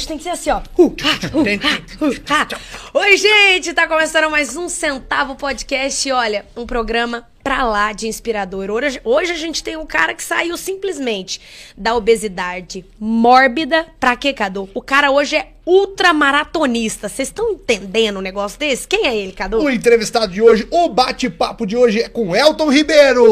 Hoje tem que ser assim, ó. Uh, ah, uh, ah, uh, ah. Oi, gente! Tá começando mais um Centavo Podcast. Olha, um programa pra lá de inspirador. Hoje, hoje a gente tem um cara que saiu simplesmente da obesidade mórbida pra quê, Cadu? O cara hoje é ultramaratonista. Vocês estão entendendo um negócio desse? Quem é ele, Cadu? O entrevistado de hoje, o bate-papo de hoje é com Elton Ribeiro.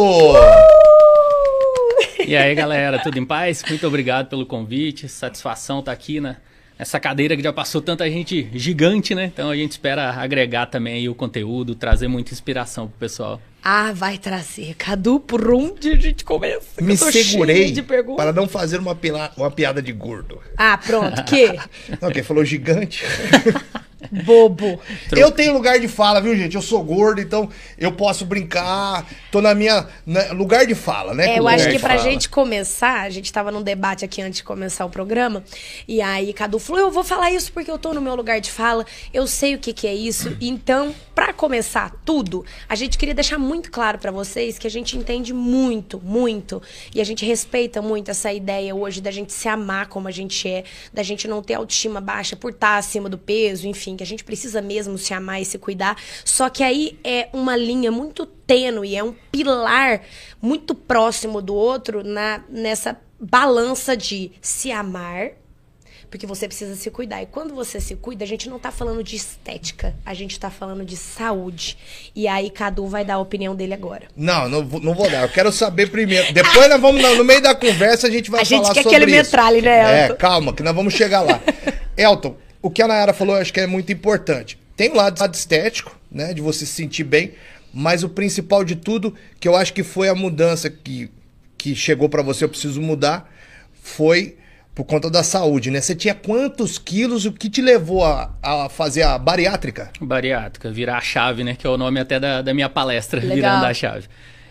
E aí, galera, tudo em paz? Muito obrigado pelo convite. Satisfação estar tá aqui, né? Essa cadeira que já passou tanta gente gigante, né? Então a gente espera agregar também o conteúdo, trazer muita inspiração pro pessoal. Ah, vai trazer. Cadu, por onde a gente começa? Me segurei para não fazer uma, uma piada de gordo. Ah, pronto. Que? Não, quem falou gigante. Bobo. Eu tenho lugar de fala, viu, gente? Eu sou gordo, então eu posso brincar. Tô na minha. Na, lugar de fala, né? É, eu acho que pra fala. gente começar, a gente tava num debate aqui antes de começar o programa. E aí, Cadu falou: eu vou falar isso porque eu tô no meu lugar de fala. Eu sei o que, que é isso. Então, para começar tudo, a gente queria deixar muito claro para vocês que a gente entende muito, muito. E a gente respeita muito essa ideia hoje da gente se amar como a gente é, da gente não ter autoestima baixa por estar acima do peso, enfim que a gente precisa mesmo se amar e se cuidar. Só que aí é uma linha muito tênue, é um pilar muito próximo do outro na nessa balança de se amar porque você precisa se cuidar. E quando você se cuida, a gente não tá falando de estética, a gente tá falando de saúde. E aí, Cadu vai dar a opinião dele agora. Não, não, não vou dar. Eu quero saber primeiro. Depois nós vamos, no meio da conversa, a gente vai a falar sobre isso. A gente quer que ele metralhe, né, Elton? É, calma, que nós vamos chegar lá. Elton, o que a Nayara falou, eu acho que é muito importante. Tem o lado estético, né? De você se sentir bem, mas o principal de tudo, que eu acho que foi a mudança que, que chegou para você, eu preciso mudar, foi por conta da saúde, né? Você tinha quantos quilos? O que te levou a, a fazer a bariátrica? Bariátrica, virar a chave, né? Que é o nome até da, da minha palestra, Legal. virando a chave.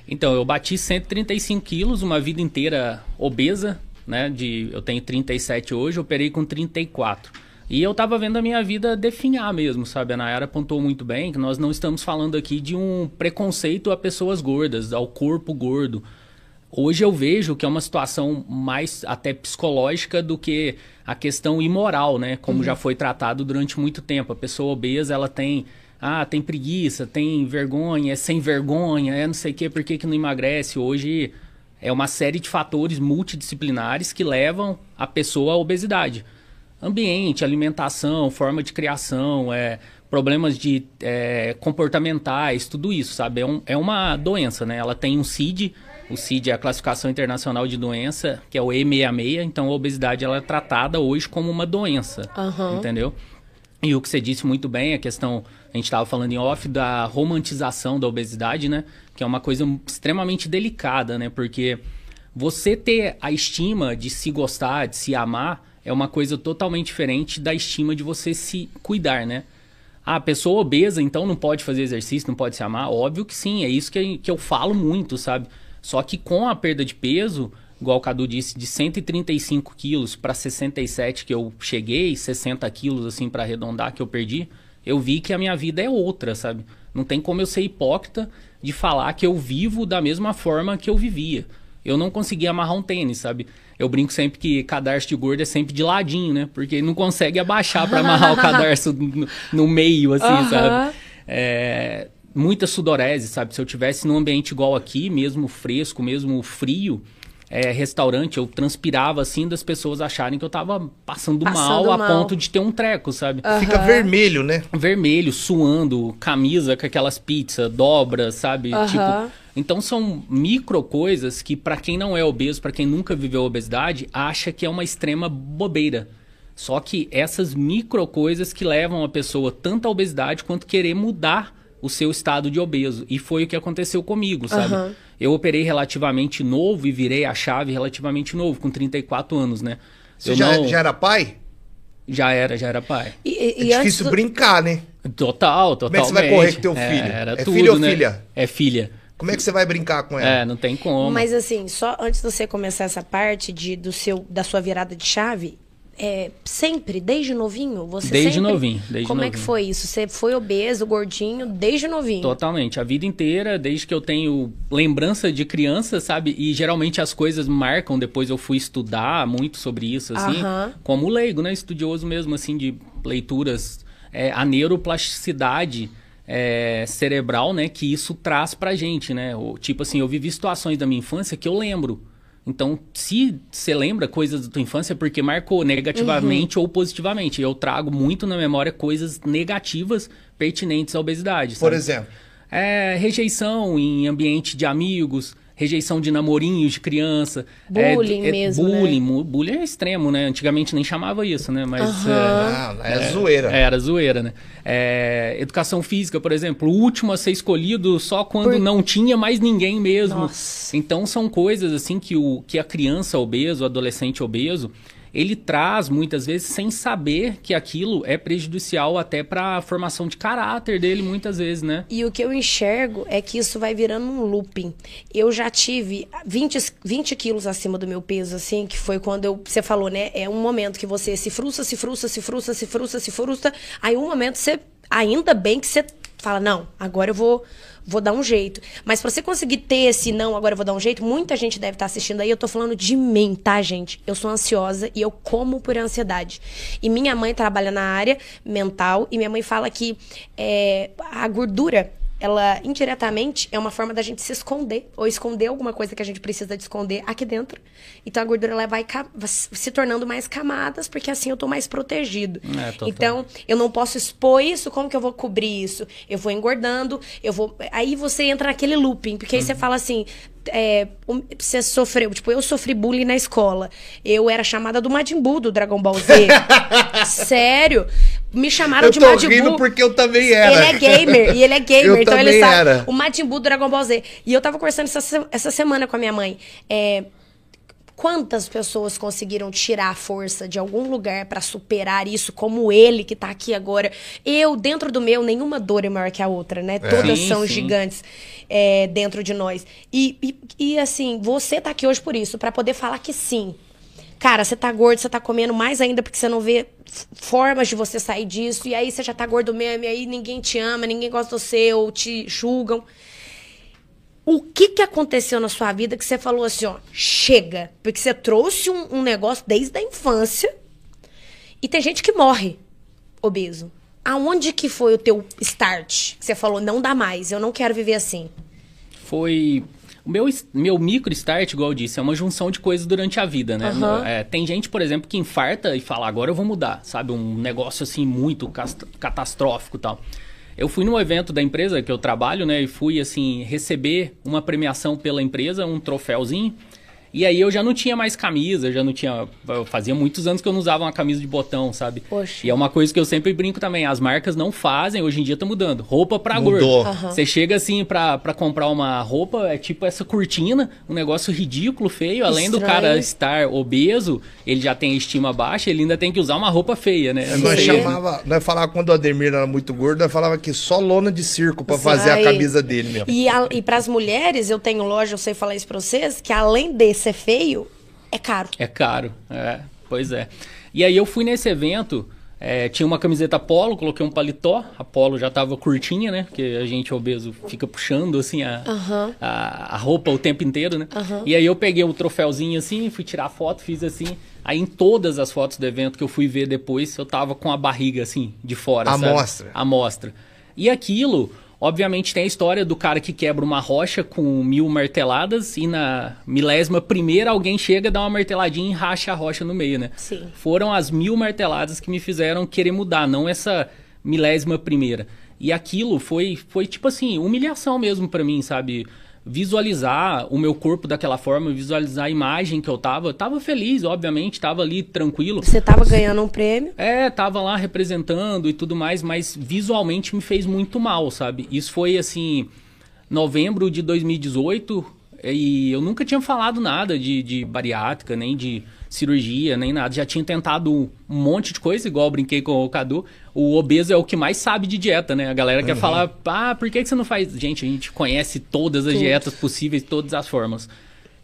Então, eu bati 135 quilos, uma vida inteira obesa, né? De, eu tenho 37 hoje, operei com 34. E eu tava vendo a minha vida definhar mesmo, sabe? A Nayara apontou muito bem que nós não estamos falando aqui de um preconceito a pessoas gordas, ao corpo gordo. Hoje eu vejo que é uma situação mais até psicológica do que a questão imoral, né? Como uhum. já foi tratado durante muito tempo. A pessoa obesa, ela tem ah, tem preguiça, tem vergonha, é sem vergonha, é não sei o quê, por que, que não emagrece? Hoje é uma série de fatores multidisciplinares que levam a pessoa à obesidade ambiente, alimentação, forma de criação, é, problemas de é, comportamentais, tudo isso, sabe? É, um, é uma doença, né? Ela tem um CID, o CID é a classificação internacional de doença, que é o E66, então a obesidade ela é tratada hoje como uma doença, uhum. entendeu? E o que você disse muito bem, a questão, a gente estava falando em off, da romantização da obesidade, né? Que é uma coisa extremamente delicada, né? Porque você ter a estima de se gostar, de se amar, é uma coisa totalmente diferente da estima de você se cuidar, né? Ah, a pessoa obesa, então não pode fazer exercício, não pode se amar? Óbvio que sim, é isso que, que eu falo muito, sabe? Só que com a perda de peso, igual o Cadu disse, de 135 quilos para 67 que eu cheguei, 60 quilos assim para arredondar que eu perdi, eu vi que a minha vida é outra, sabe? Não tem como eu ser hipócrita de falar que eu vivo da mesma forma que eu vivia. Eu não conseguia amarrar um tênis, sabe? Eu brinco sempre que cadarço de gordo é sempre de ladinho, né? Porque não consegue abaixar para amarrar o cadarço no, no, meio, assim, uhum. sabe? É, muita sudorese, sabe? Se eu tivesse num ambiente igual aqui, mesmo fresco, mesmo frio, é, restaurante, eu transpirava assim das pessoas acharem que eu tava passando, passando mal, mal, a ponto de ter um treco, sabe? Uhum. Fica vermelho, né? Vermelho, suando, camisa com aquelas pizzas, dobra, sabe? Uhum. Tipo então são micro coisas que para quem não é obeso, para quem nunca viveu obesidade, acha que é uma extrema bobeira. Só que essas micro coisas que levam a pessoa tanto à obesidade quanto querer mudar o seu estado de obeso. E foi o que aconteceu comigo, sabe? Uhum. Eu operei relativamente novo e virei a chave relativamente novo, com 34 anos, né? Você já, não... já era pai? Já era, já era pai. E, e, é difícil do... brincar, né? Total, total. Como é que você vai correr com teu filho? É, era é tudo, filho ou né? filha? É filha. Como é que você vai brincar com ela? É, não tem como. Mas assim, só antes de você começar essa parte de, do seu, da sua virada de chave, é, sempre, desde novinho? Você desde sempre... novinho. Desde Como novinho. é que foi isso? Você foi obeso, gordinho, desde novinho? Totalmente. A vida inteira, desde que eu tenho lembrança de criança, sabe? E geralmente as coisas marcam. Depois eu fui estudar muito sobre isso, assim. Aham. Como leigo, né? Estudioso mesmo, assim, de leituras. É, a neuroplasticidade é, cerebral, né? Que isso traz pra gente, né? O, tipo assim, eu vivi situações da minha infância que eu lembro. Então, se você lembra coisas da tua infância, é porque marcou negativamente ou positivamente. Eu trago muito na memória coisas negativas pertinentes à obesidade. Por sabe? exemplo. É, rejeição em ambiente de amigos, rejeição de namorinhos de criança. é- Bullying é, mesmo, né? Bullying, mu- bullying é extremo, né? Antigamente nem chamava isso, né? Mas Ah, é, zoeira. é, era zoeira, né? É, educação física, por exemplo, o último a ser escolhido só quando Por- não tinha mais ninguém mesmo. Nossa. Então são coisas assim que, o, que a criança obeso, o adolescente obeso, ele traz muitas vezes sem saber que aquilo é prejudicial até para a formação de caráter dele, muitas vezes, né? E o que eu enxergo é que isso vai virando um looping. Eu já tive 20, 20 quilos acima do meu peso, assim, que foi quando eu, você falou, né? É um momento que você se frustra, se frustra, se frustra, se frustra, se frustra. Aí um momento você, ainda bem que você fala, não, agora eu vou, vou dar um jeito. Mas pra você conseguir ter esse não, agora eu vou dar um jeito, muita gente deve estar assistindo aí. Eu tô falando de mim, tá, gente? Eu sou ansiosa e eu como por ansiedade. E minha mãe trabalha na área mental e minha mãe fala que é, a gordura ela indiretamente é uma forma da gente se esconder ou esconder alguma coisa que a gente precisa de esconder aqui dentro. Então a gordura ela vai se tornando mais camadas porque assim eu tô mais protegido. É, total. então eu não posso expor isso, como que eu vou cobrir isso? Eu vou engordando, eu vou aí você entra naquele looping, porque aí você fala assim, é, você sofreu, tipo, eu sofri bullying na escola. Eu era chamada do Majin Buu do Dragon Ball Z. Sério? Me chamaram Eu de Majin Buu. porque eu também era. Ele é gamer, e ele é gamer, Eu então ele sabe. era. O Majin Buu do Dragon Ball Z. E eu tava conversando essa, essa semana com a minha mãe. É, quantas pessoas conseguiram tirar a força de algum lugar pra superar isso, como ele que tá aqui agora? Eu, dentro do meu, nenhuma dor é maior que a outra, né? Todas Sim, são sim. gigantes é, dentro de nós. E, e, e, assim, você tá aqui hoje por isso, pra poder falar que sim. Cara, você tá gordo, você tá comendo mais ainda porque você não vê formas de você sair disso. E aí você já tá gordo mesmo, e aí ninguém te ama, ninguém gosta você, ou te julgam. O que que aconteceu na sua vida que você falou assim, ó, chega? Porque você trouxe um, um negócio desde a infância e tem gente que morre obeso. Aonde que foi o teu start? Que você falou, não dá mais, eu não quero viver assim. foi. O meu, meu micro start, igual eu disse, é uma junção de coisas durante a vida, né? Aham. É, tem gente, por exemplo, que infarta e fala, agora eu vou mudar, sabe? Um negócio assim muito catastrófico e tal. Eu fui num evento da empresa que eu trabalho, né? E fui, assim, receber uma premiação pela empresa, um troféuzinho. E aí eu já não tinha mais camisa, já não tinha. eu Fazia muitos anos que eu não usava uma camisa de botão, sabe? Poxa. E é uma coisa que eu sempre brinco também. As marcas não fazem, hoje em dia tá mudando. Roupa pra Mudou. gordo. Você chega assim pra, pra comprar uma roupa, é tipo essa cortina, um negócio ridículo, feio. Além do Estranho. cara estar obeso, ele já tem estima baixa, ele ainda tem que usar uma roupa feia, né? Não Nós chamava, nós falava quando o Ademir era muito gordo, nós falava que só lona de circo pra fazer a camisa dele mesmo. E, a, e para as mulheres, eu tenho loja, eu sei falar isso pra vocês, que além de ser feio, é caro. É caro, é, pois é. E aí eu fui nesse evento, é, tinha uma camiseta polo, coloquei um paletó, a polo já tava curtinha, né? Porque a gente obeso fica puxando assim a, Aham. a, a roupa o tempo inteiro, né? Aham. E aí eu peguei o troféuzinho assim, fui tirar foto, fiz assim. Aí em todas as fotos do evento que eu fui ver depois, eu tava com a barriga assim, de fora, À sabe? mostra. A mostra. E aquilo, obviamente, tem a história do cara que quebra uma rocha com mil marteladas e na milésima primeira alguém chega, dá uma marteladinha e racha a rocha no meio, né? Sim. Foram as mil marteladas que me fizeram querer mudar, não essa milésima primeira. E aquilo foi, foi tipo assim, humilhação mesmo pra mim, sabe? Visualizar o meu corpo daquela forma, visualizar a imagem que eu tava. Eu tava feliz, obviamente, tava ali tranquilo. Você tava ganhando um prêmio. É, tava lá representando e tudo mais, mas visualmente me fez muito mal, sabe? Isso foi assim, novembro de 2018, e eu nunca tinha falado nada de, de bariátrica, nem de cirurgia, nem nada. Já tinha tentado um monte de coisa, igual eu brinquei com o Cadu. O obeso é o que mais sabe de dieta, né? A galera quer falar, ah, por que, que você não faz? Gente, a gente conhece todas as Tudo. dietas possíveis, todas as formas.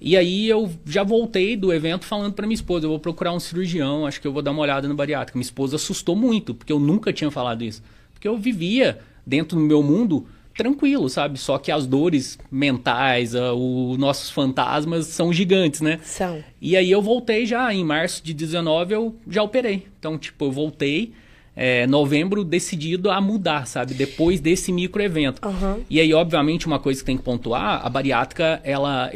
E aí eu já voltei do evento falando para minha esposa, eu vou procurar um cirurgião, acho que eu vou dar uma olhada no bariátrica. Minha esposa assustou muito, porque eu nunca tinha falado isso. Porque eu vivia dentro do meu mundo tranquilo, sabe? Só que as dores mentais, uh, os nossos fantasmas são gigantes, né? São. E aí eu voltei já, em março de 19 eu já operei. Então, tipo, eu voltei é, novembro decidido a mudar, sabe? Depois desse micro evento. Uhum. E aí, obviamente, uma coisa que tem que pontuar, a bariátrica, ela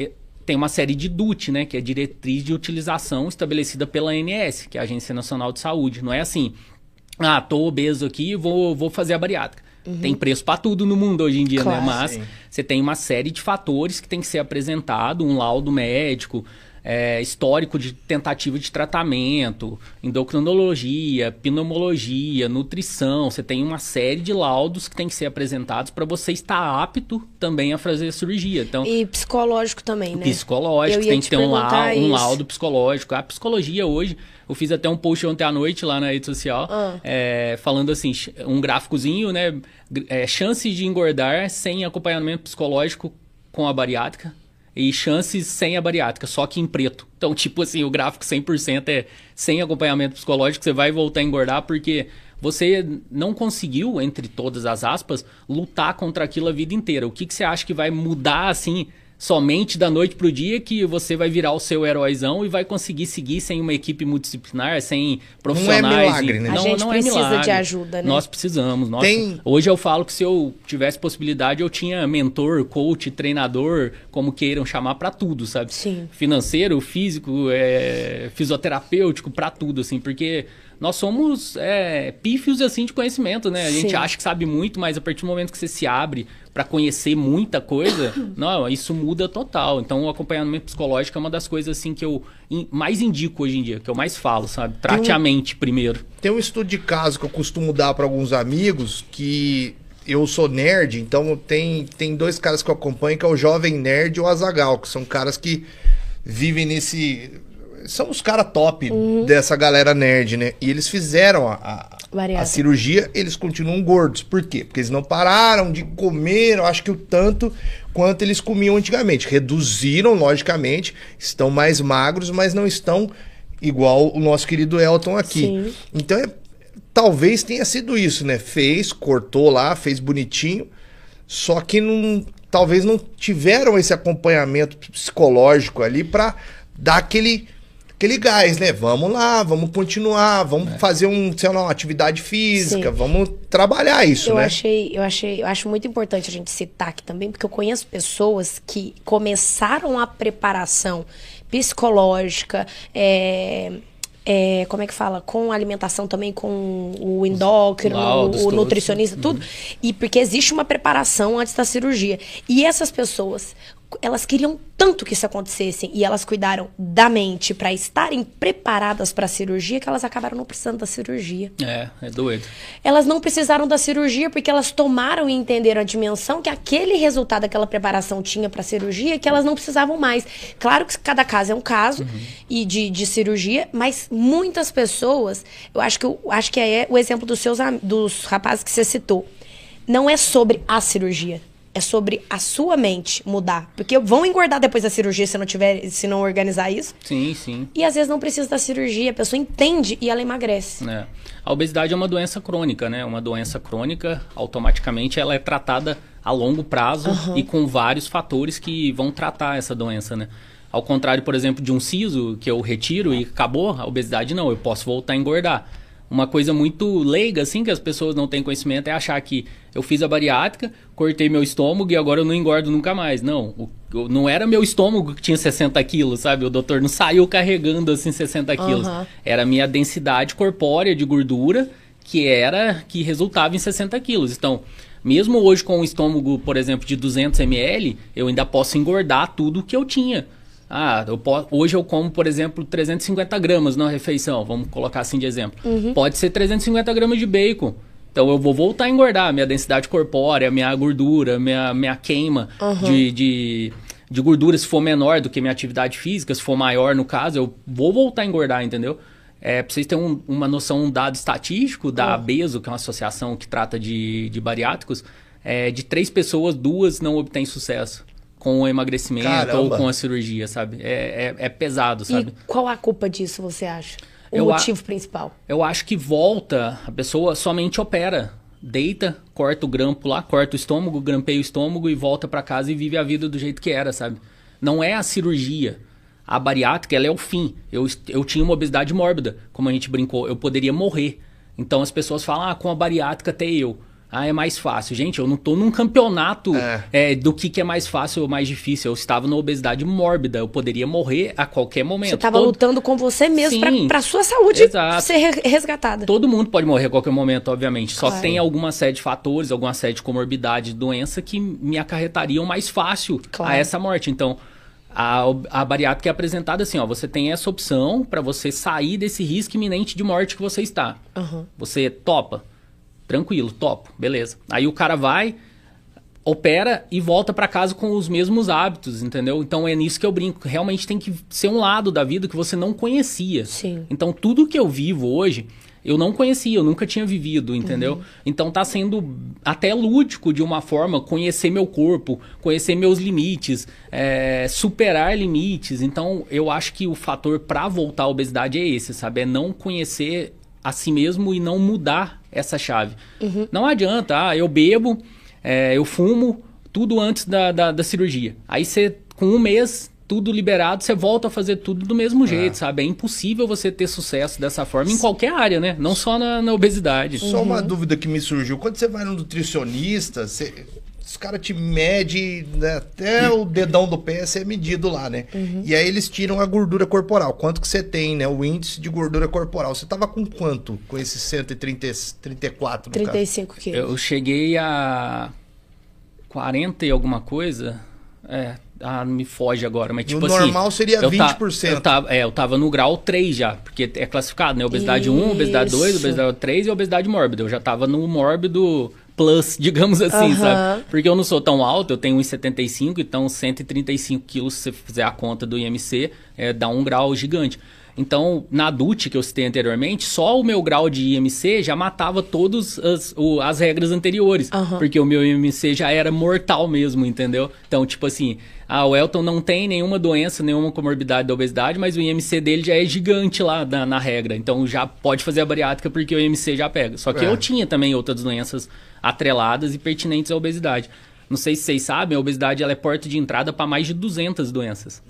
tem uma série de DUT, né, que é diretriz de utilização estabelecida pela ANS, que é a Agência Nacional de Saúde. Não é assim, ah, tô obeso aqui, vou, vou fazer a bariátrica. Uhum. Tem preço para tudo no mundo hoje em dia, né? claro, né? Mas sim. você tem uma série de fatores que tem que ser apresentado, um laudo médico, é, histórico de tentativa de tratamento, endocrinologia, pneumologia, nutrição. Você tem uma série de laudos que tem que ser apresentados para você estar apto também a fazer a cirurgia. Então, e psicológico também, né? Psicológico, tem que ter um laudo, um laudo psicológico. A psicologia hoje, eu fiz até um post ontem à noite lá na rede social, ah. é, falando assim, um gráficozinho, né? É, chances de engordar sem acompanhamento psicológico com a bariátrica e chances sem a bariátrica, só que em preto. Então, tipo assim, o gráfico 100% é sem acompanhamento psicológico, você vai voltar a engordar porque você não conseguiu, entre todas as aspas, lutar contra aquilo a vida inteira. O que, que você acha que vai mudar, assim, somente da noite pro dia que você vai virar o seu heróizão e vai conseguir seguir sem uma equipe multidisciplinar, sem profissionais. Não é milagre, né? Não, a gente não é precisa milagre. de ajuda, né? Nós precisamos. Nós, Tem... Hoje eu falo que se eu tivesse possibilidade, eu tinha mentor, coach, treinador, como queiram chamar, para tudo, sabe? Sim. Financeiro, físico, é, fisioterapêutico, para tudo, assim, porque nós somos é, pífios assim de conhecimento, né? A gente Sim. acha que sabe muito, mas a partir do momento que você se abre para conhecer muita coisa, não, isso muda total. Então, o acompanhamento psicológico é uma das coisas assim que eu mais indico hoje em dia, que eu mais falo, sabe? Trate um, a mente primeiro. Tem um estudo de caso que eu costumo dar para alguns amigos que eu sou nerd, então tem, tem dois caras que eu acompanho, que é o Jovem Nerd e o Azagal, que são caras que vivem nesse são os caras top uhum. dessa galera nerd, né? E eles fizeram a, a, a, cirurgia, eles continuam gordos. Por quê? Porque eles não pararam de comer, eu acho que o tanto quanto eles comiam antigamente. Reduziram, logicamente, estão mais magros, mas não estão igual o nosso querido Elton aqui. Sim. Então, é, talvez tenha sido isso, né? Fez, cortou lá, fez bonitinho, só que não, talvez não tiveram esse acompanhamento psicológico ali para dar aquele aquele gás, né? Vamos lá, vamos continuar, vamos é. fazer um, sei lá, uma atividade física, Sim. vamos trabalhar isso, eu né? Achei, eu achei, eu acho muito importante a gente citar aqui também, porque eu conheço pessoas que começaram a preparação psicológica, é, é, como é que fala? Com alimentação também, com o endócrino, o, o nutricionista, tudo. Uhum. E porque existe uma preparação antes da cirurgia. E essas pessoas elas queriam tanto que isso acontecesse e elas cuidaram da mente para estarem preparadas para a cirurgia que elas acabaram não precisando da cirurgia. É, é doido. Elas não precisaram da cirurgia porque elas tomaram e entenderam a dimensão que aquele resultado, aquela preparação tinha para a cirurgia que elas não precisavam mais. Claro que cada caso é um caso uhum. e de, de cirurgia, mas muitas pessoas, eu acho que eu acho que é o exemplo dos seus dos rapazes que você citou. Não é sobre a cirurgia é sobre a sua mente mudar. Porque vão engordar depois da cirurgia se não tiver, se não organizar isso. Sim, sim. E às vezes não precisa da cirurgia, a pessoa entende e ela emagrece. É. A obesidade é uma doença crônica, né? Uma doença crônica, automaticamente ela é tratada a longo prazo uhum. e com vários fatores que vão tratar essa doença, né? Ao contrário, por exemplo, de um siso que eu retiro e acabou, a obesidade não, eu posso voltar a engordar uma coisa muito leiga, assim, que as pessoas não têm conhecimento, é achar que eu fiz a bariátrica, cortei meu estômago e agora eu não engordo nunca mais. Não, o, não era meu estômago que tinha 60 quilos, sabe? O doutor não saiu carregando, assim, 60 quilos. Uhum. Era a minha densidade corpórea de gordura, que era, que resultava em 60 quilos. Então, mesmo hoje com um estômago, por exemplo, de 200 ml, eu ainda posso engordar tudo que eu tinha. Ah, eu posso, hoje eu como, por exemplo, 350 gramas na refeição, vamos colocar assim de exemplo. Uhum. Pode ser 350 gramas de bacon. Então eu vou voltar a engordar minha densidade corpórea, minha gordura, minha, minha queima uhum. de, de, de, gordura, se for menor do que minha atividade física, se for maior no caso, eu vou voltar a engordar, entendeu? É, pra vocês terem um, uma noção, um dado estatístico da uhum. ABESO, que é uma associação que trata de, de bariátricos, é, de três pessoas, duas não obtêm sucesso com o emagrecimento Caramba. ou com a cirurgia, sabe? É, é, é, pesado, sabe? E qual a culpa disso, você acha? O eu motivo principal? Eu acho que volta, a pessoa somente opera. Deita, corta o grampo lá, corta o estômago, grampeia o estômago e volta para casa e vive a vida do jeito que era, sabe? Não é a cirurgia. A bariátrica, ela é o fim. Eu, eu tinha uma obesidade mórbida, como a gente brincou, eu poderia morrer. Então as pessoas falam, ah, com a bariátrica até eu. Ah, é mais fácil. Gente, eu não tô num campeonato é. É, do que, que é mais fácil ou mais difícil. Eu estava na obesidade mórbida. Eu poderia morrer a qualquer momento. Você estava Todo... lutando com você mesmo para sua saúde Exato. ser resgatada. Todo mundo pode morrer a qualquer momento, obviamente. Só claro. tem alguma série de fatores, alguma série de comorbidade, de doença que me acarretariam mais fácil claro. a essa morte. Então, a, a bariátrica é apresentada assim, ó, você tem essa opção para você sair desse risco iminente de morte que você está. Uhum. Você topa tranquilo, topo, beleza. Aí o cara vai, opera e volta para casa com os mesmos hábitos, entendeu? Então é nisso que eu brinco. Realmente tem que ser um lado da vida que você não conhecia. Sim. Então tudo que eu vivo hoje, eu não conhecia, eu nunca tinha vivido, entendeu? Uhum. Então tá sendo até lúdico de uma forma conhecer meu corpo, conhecer meus limites, é, superar limites. Então eu acho que o fator para voltar à obesidade é esse, sabe? É não conhecer a si mesmo e não mudar essa chave. Uhum. Não adianta, ah, eu bebo, é, eu fumo, tudo antes da, da, da cirurgia. Aí você, com um mês, tudo liberado, você volta a fazer tudo do mesmo é. jeito, sabe? É impossível você ter sucesso dessa forma em qualquer área, né? Não só na, na obesidade. Só uma uhum. dúvida que me surgiu. Quando você vai no nutricionista, você os caras te medem né, até o dedão do pé ser medido lá, né? Uhum. E aí eles tiram a gordura corporal. Quanto que você tem, né? O índice de gordura corporal. Você tava com quanto com esse 134? 35 quilos. Eu cheguei a 40 e alguma coisa. É, ah, me foge agora, mas tipo o assim. normal seria eu 20%. Ta, eu, tava, é, eu tava no grau 3 já, porque é classificado, né? Obesidade Isso. 1, obesidade 2, obesidade 3 e obesidade mórbida. Eu já tava no mórbido plus, digamos assim, sabe? Porque eu não sou tão alto, eu tenho 1,75, então 135 quilos, se você fizer a conta do IMC, é, dá um grau gigante. Então, na adult que eu citei anteriormente, só o meu grau de IMC já matava todas as, o, as regras anteriores. Uhum. Porque o meu IMC já era mortal mesmo, entendeu? Então, tipo assim, ah, o Elton não tem nenhuma doença, nenhuma comorbidade da obesidade, mas o IMC dele já é gigante lá na, na regra. Então já pode fazer a bariátrica porque o IMC já pega. Só que é. eu tinha também outras doenças atreladas e pertinentes à obesidade. Não sei se vocês sabem, a obesidade ela é porta de entrada para mais de 200 doenças.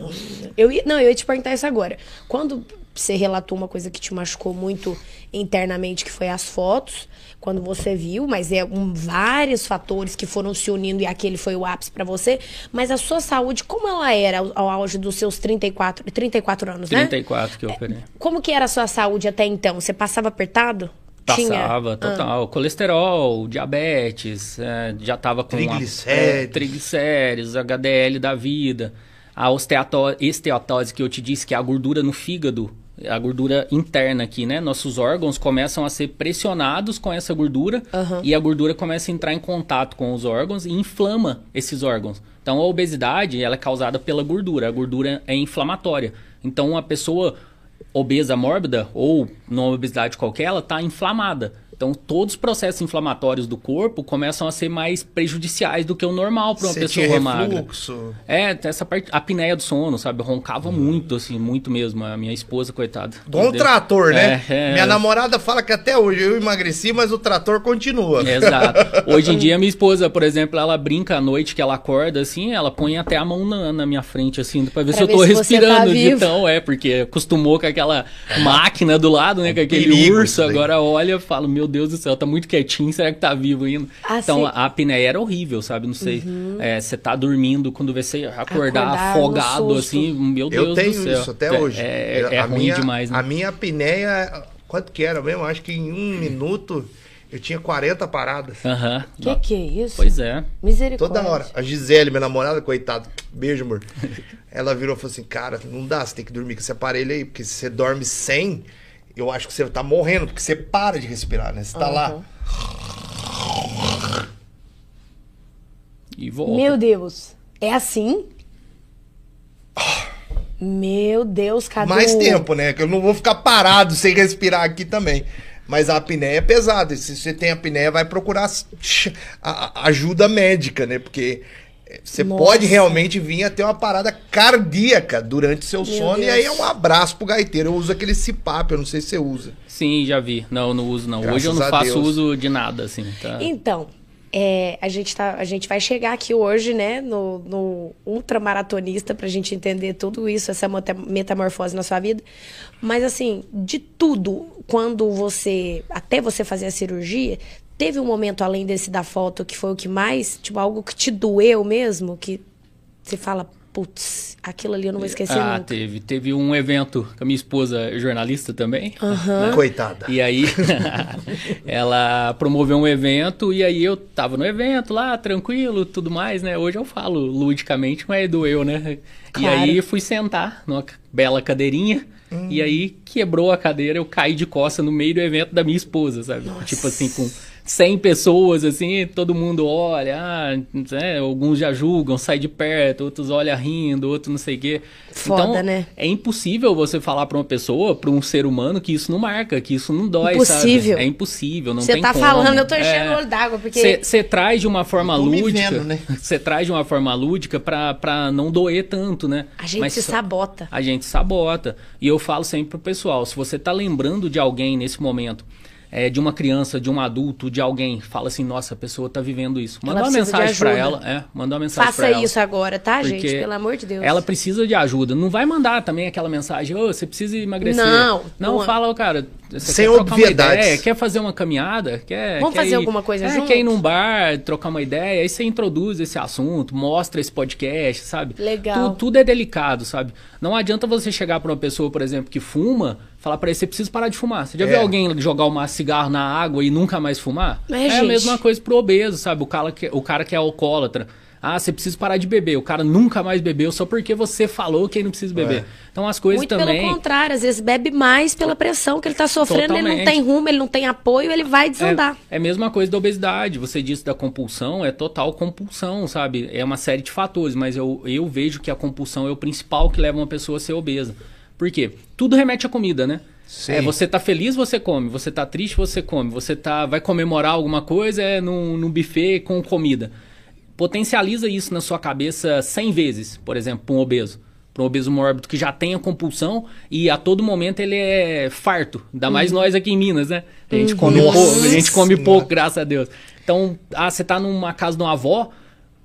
Eu ia, não, eu ia te perguntar isso agora. Quando você relatou uma coisa que te machucou muito internamente, que foi as fotos, quando você viu, mas é um, vários fatores que foram se unindo e aquele foi o ápice para você. Mas a sua saúde, como ela era ao, ao auge dos seus 34, 34 anos, 34 né? 34 que eu operei. Como que era a sua saúde até então? Você passava apertado? Passava, Tinha... total. Ah. Colesterol, diabetes, é, já tava com triglicérides. A, é, triglicérides, HDL da vida. A osteatose que eu te disse, que é a gordura no fígado, a gordura interna aqui, né? Nossos órgãos começam a ser pressionados com essa gordura uhum. e a gordura começa a entrar em contato com os órgãos e inflama esses órgãos. Então a obesidade ela é causada pela gordura. A gordura é inflamatória. Então uma pessoa obesa mórbida ou numa obesidade qualquer, ela está inflamada. Então, todos os processos inflamatórios do corpo começam a ser mais prejudiciais do que o normal para uma Você pessoa tinha magra. É, essa parte, a apneia do sono, sabe? roncava hum. muito, assim, muito mesmo. A minha esposa, coitada. Bom trator, né? É, é, minha namorada fala que até hoje eu emagreci, mas o trator continua. Exato. Hoje em dia, minha esposa, por exemplo, ela brinca à noite que ela acorda, assim, ela põe até a mão na, na minha frente, assim, para ver pra se ver eu tô se tá respirando. Tá então, é, porque acostumou com aquela máquina do lado, né? Com aquele Perigo, urso. Agora olha e fala, meu Deus do céu, tá muito quietinho, será que tá vivo ainda? Ah, então a apneia era horrível, sabe? Não sei. Uhum. É, você tá dormindo, quando você acordar, acordar afogado, assim, meu Deus do céu. Eu tenho isso até hoje. É, é, é ruim minha, demais, né? A minha apneia, quanto que era mesmo? Acho que em um minuto. Eu tinha 40 paradas. Aham. Uhum. Que que é isso? Pois é. Misericórdia. Toda hora. A Gisele, minha namorada, coitada. Beijo, amor. Ela virou e falou assim: Cara, não dá, você tem que dormir com esse aparelho aí, porque se você dorme sem, eu acho que você tá morrendo, porque você para de respirar, né? Você tá uhum. lá. E volta. Meu Deus. É assim? Meu Deus, cadê Mais tempo, né? Que eu não vou ficar parado sem respirar aqui também. Mas a apneia é pesada. Se você tem apneia, vai procurar ajuda médica, né? Porque você pode realmente vir a ter uma parada cardíaca durante seu Meu sono. Deus. E aí é um abraço pro gaiteiro. Eu uso aquele CPAP, eu não sei se você usa. Sim, já vi. Não, não uso não. Graças Hoje eu não faço Deus. uso de nada, assim. Tá? Então, é, a, gente tá, a gente vai chegar aqui hoje, né, no, no ultramaratonista, pra gente entender tudo isso, essa metamorfose na sua vida. Mas, assim, de tudo, quando você, até você fazer a cirurgia, teve um momento além desse da foto que foi o que mais, tipo, algo que te doeu mesmo, que você fala, putz, aquilo ali eu não vou esquecer ah, nunca. teve. Teve um evento com a minha esposa, jornalista também. Uhum. Né? Coitada. E aí, ela promoveu um evento e aí eu tava no evento lá, tranquilo, tudo mais, né? Hoje eu falo ludicamente, mas doeu, né? Claro. E aí fui sentar numa bela cadeirinha. Hum. E aí quebrou a cadeira, eu caí de costa no meio do evento da minha esposa, sabe? Nossa. Tipo assim, com 100 pessoas, assim, todo mundo olha, ah, né, alguns já julgam, sai de perto, outros olham rindo, outros não sei o quê. Foda, então, né? É impossível você falar para uma pessoa, para um ser humano, que isso não marca, que isso não dói, impossível. sabe? É impossível, não cê tem tá como. Você tá falando, eu tô enchendo é, o olho d'água, porque... Você traz de uma forma lúdica, você né? traz de uma forma lúdica para não doer tanto, né? A gente Mas se sabota. A gente sabota. E eu falo sempre pro pessoal, se você tá lembrando de alguém nesse momento é, de uma criança, de um adulto, de alguém, fala assim, nossa, a pessoa está vivendo isso. Manda uma mensagem para ela, é, manda uma mensagem para ela. Faça isso agora, tá, gente? Pelo amor de Deus. Ela precisa de ajuda. Não vai mandar também aquela mensagem, ô, oh, você precisa emagrecer. Não. Não, não fala, cara, você Sem quer obviedades. Ideia, quer fazer uma caminhada, quer Vamos quer fazer ir, alguma coisa é, junto? Quer ir num bar, trocar uma ideia, aí você introduz esse assunto, mostra esse podcast, sabe? Legal. Tudo, tudo é delicado, sabe? Não adianta você chegar para uma pessoa, por exemplo, que fuma, falar para ele, você precisa parar de fumar. Você já é. viu alguém jogar uma cigarro na água e nunca mais fumar? É, é a mesma coisa pro obeso, sabe? O cara que, o cara que é alcoólatra. Ah, você precisa parar de beber. O cara nunca mais bebeu só porque você falou que ele não precisa beber. É. Então as coisas Muito também. Pelo contrário, às vezes bebe mais pela pressão que ele está sofrendo, Totalmente. ele não tem rumo, ele não tem apoio, ele vai desandar. É, é a mesma coisa da obesidade. Você disse da compulsão, é total compulsão, sabe? É uma série de fatores, mas eu, eu vejo que a compulsão é o principal que leva uma pessoa a ser obesa. Por quê? Tudo remete à comida, né? Sim. É, você tá feliz, você come. Você tá triste, você come. Você tá, vai comemorar alguma coisa, é num, num buffet com comida. Potencializa isso na sua cabeça 100 vezes, por exemplo, para um obeso. Para um obeso mórbido que já tem a compulsão e a todo momento ele é farto. Ainda mais uhum. nós aqui em Minas, né? A gente uhum. come pouco, a gente come pouco, graças a Deus. Então, ah, você tá numa casa de uma avó,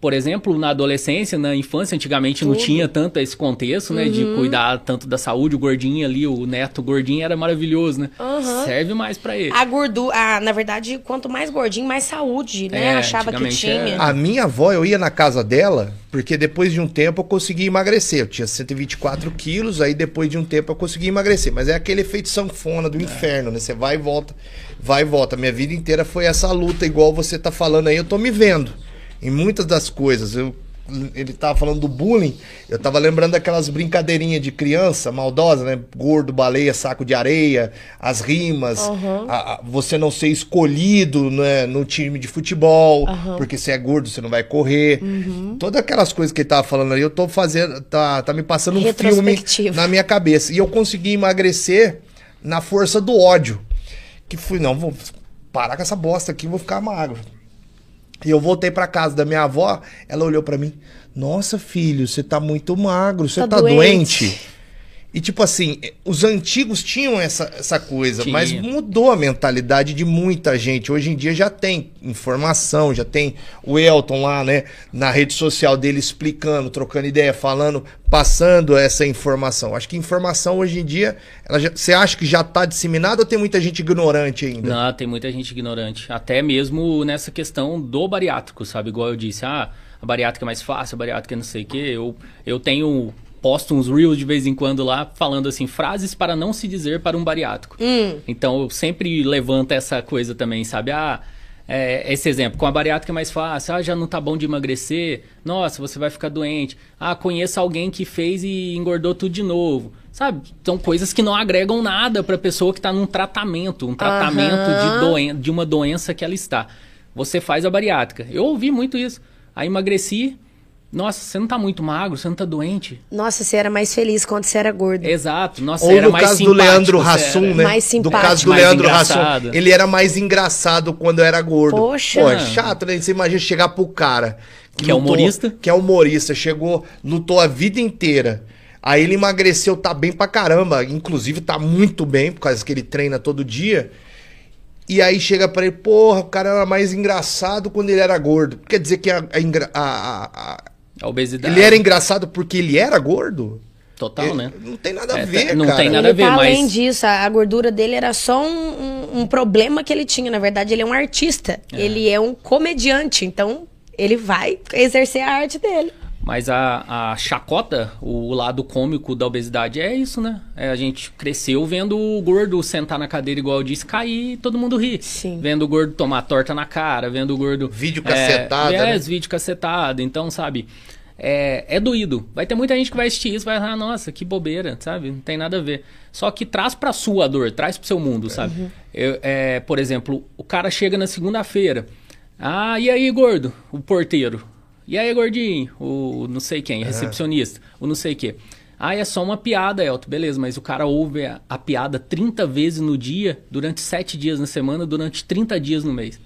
por exemplo, na adolescência, na infância, antigamente Tudo. não tinha tanto esse contexto, né? Uhum. De cuidar tanto da saúde. O gordinho ali, o neto gordinho era maravilhoso, né? Uhum. Serve mais para ele. A gordura, na verdade, quanto mais gordinho, mais saúde, né? É, Achava que tinha. É. A minha avó, eu ia na casa dela, porque depois de um tempo eu consegui emagrecer. Eu tinha 124 quilos, aí depois de um tempo eu consegui emagrecer. Mas é aquele efeito sanfona do é. inferno, né? Você vai e volta, vai e volta. Minha vida inteira foi essa luta, igual você tá falando aí, eu tô me vendo em muitas das coisas. Eu, ele tava falando do bullying, eu tava lembrando daquelas brincadeirinhas de criança maldosa, né? Gordo, baleia, saco de areia, as rimas, uhum. a, a, você não ser escolhido né, no time de futebol, uhum. porque se é gordo você não vai correr. Uhum. Todas aquelas coisas que ele tava falando ali, eu tô fazendo, tá, tá me passando um filme na minha cabeça. E eu consegui emagrecer na força do ódio. Que fui, não, vou parar com essa bosta aqui, vou ficar magro. E eu voltei para casa da minha avó, ela olhou para mim: "Nossa, filho, você tá muito magro, você tá, tá doente. doente?" E tipo assim, os antigos tinham essa, essa coisa, Tinha. mas mudou a mentalidade de muita gente. Hoje em dia já tem informação, já tem o Elton lá, né, na rede social dele explicando, trocando ideia, falando, passando essa informação. Acho que informação hoje em dia, já, você acha que já está disseminada ou tem muita gente ignorante ainda? Não, tem muita gente ignorante. Até mesmo nessa questão do bariátrico, sabe? Igual eu disse, ah, a bariátrica é mais fácil, a bariátrica é não sei o quê. Eu, eu tenho posto uns reels de vez em quando lá, falando assim, frases para não se dizer para um bariátrico. Hum. Então eu sempre levanto essa coisa também, sabe? Ah, é, esse exemplo, com a bariátrica é mais fácil, ah, já não tá bom de emagrecer, nossa, você vai ficar doente. Ah, conheça alguém que fez e engordou tudo de novo. Sabe? São coisas que não agregam nada para a pessoa que está num tratamento, um tratamento de, doen de uma doença que ela está. Você faz a bariátrica. Eu ouvi muito isso. Aí emagreci, nossa, você não tá muito magro, você não tá doente. Nossa, você era mais feliz quando você era gordo. Exato. Nossa, Ou era no caso do Leandro Hassum, né? Mais simpático. Do caso do mais Leandro Hassum. Ele era mais engraçado quando era gordo. Poxa. Pô, é chato, né? Você imagina chegar pro cara Que é humorista. Que é humorista, chegou, lutou a vida inteira. Aí ele emagreceu, tá bem pra caramba. Inclusive tá muito bem, por causa que ele treina todo dia. E aí chega pra ele, porra, o cara era mais engraçado quando ele era gordo. Quer dizer que a, a, a, a obesidade. Ele era engraçado porque ele era gordo? Total, ele, né? Não tem nada a é, ver, Não cara. tem nada a ver, tá, mas... Além disso, a gordura dele era só um, um, um, problema que ele tinha. Na verdade, ele é um artista. É. Ele é um comediante. Então, ele vai exercer a arte dele. Mas a, a chacota, o lado cômico da obesidade é isso, né? É, a gente cresceu vendo o gordo sentar na cadeira igual eu disse, cair e todo mundo ri. Sim. Vendo o gordo tomar torta na cara, vendo o gordo... Vídeo cacetado, é, né? vídeo cacetado. Então, sabe, é, é doído. Vai ter muita gente que vai assistir isso vai falar, nossa, que bobeira, sabe? Não tem nada a ver. Só que traz pra sua dor, traz pro seu mundo, sabe? Uhum. Eu, é, por exemplo, o cara chega na segunda-feira... Ah, e aí, gordo? O porteiro. E aí, gordinho? O não sei quem, recepcionista, o não sei o quê. Ah, é só uma piada, Elton. Beleza, mas o cara ouve a, a, piada 30 vezes no dia, durante 7 dias na semana, durante 30 dias no mês.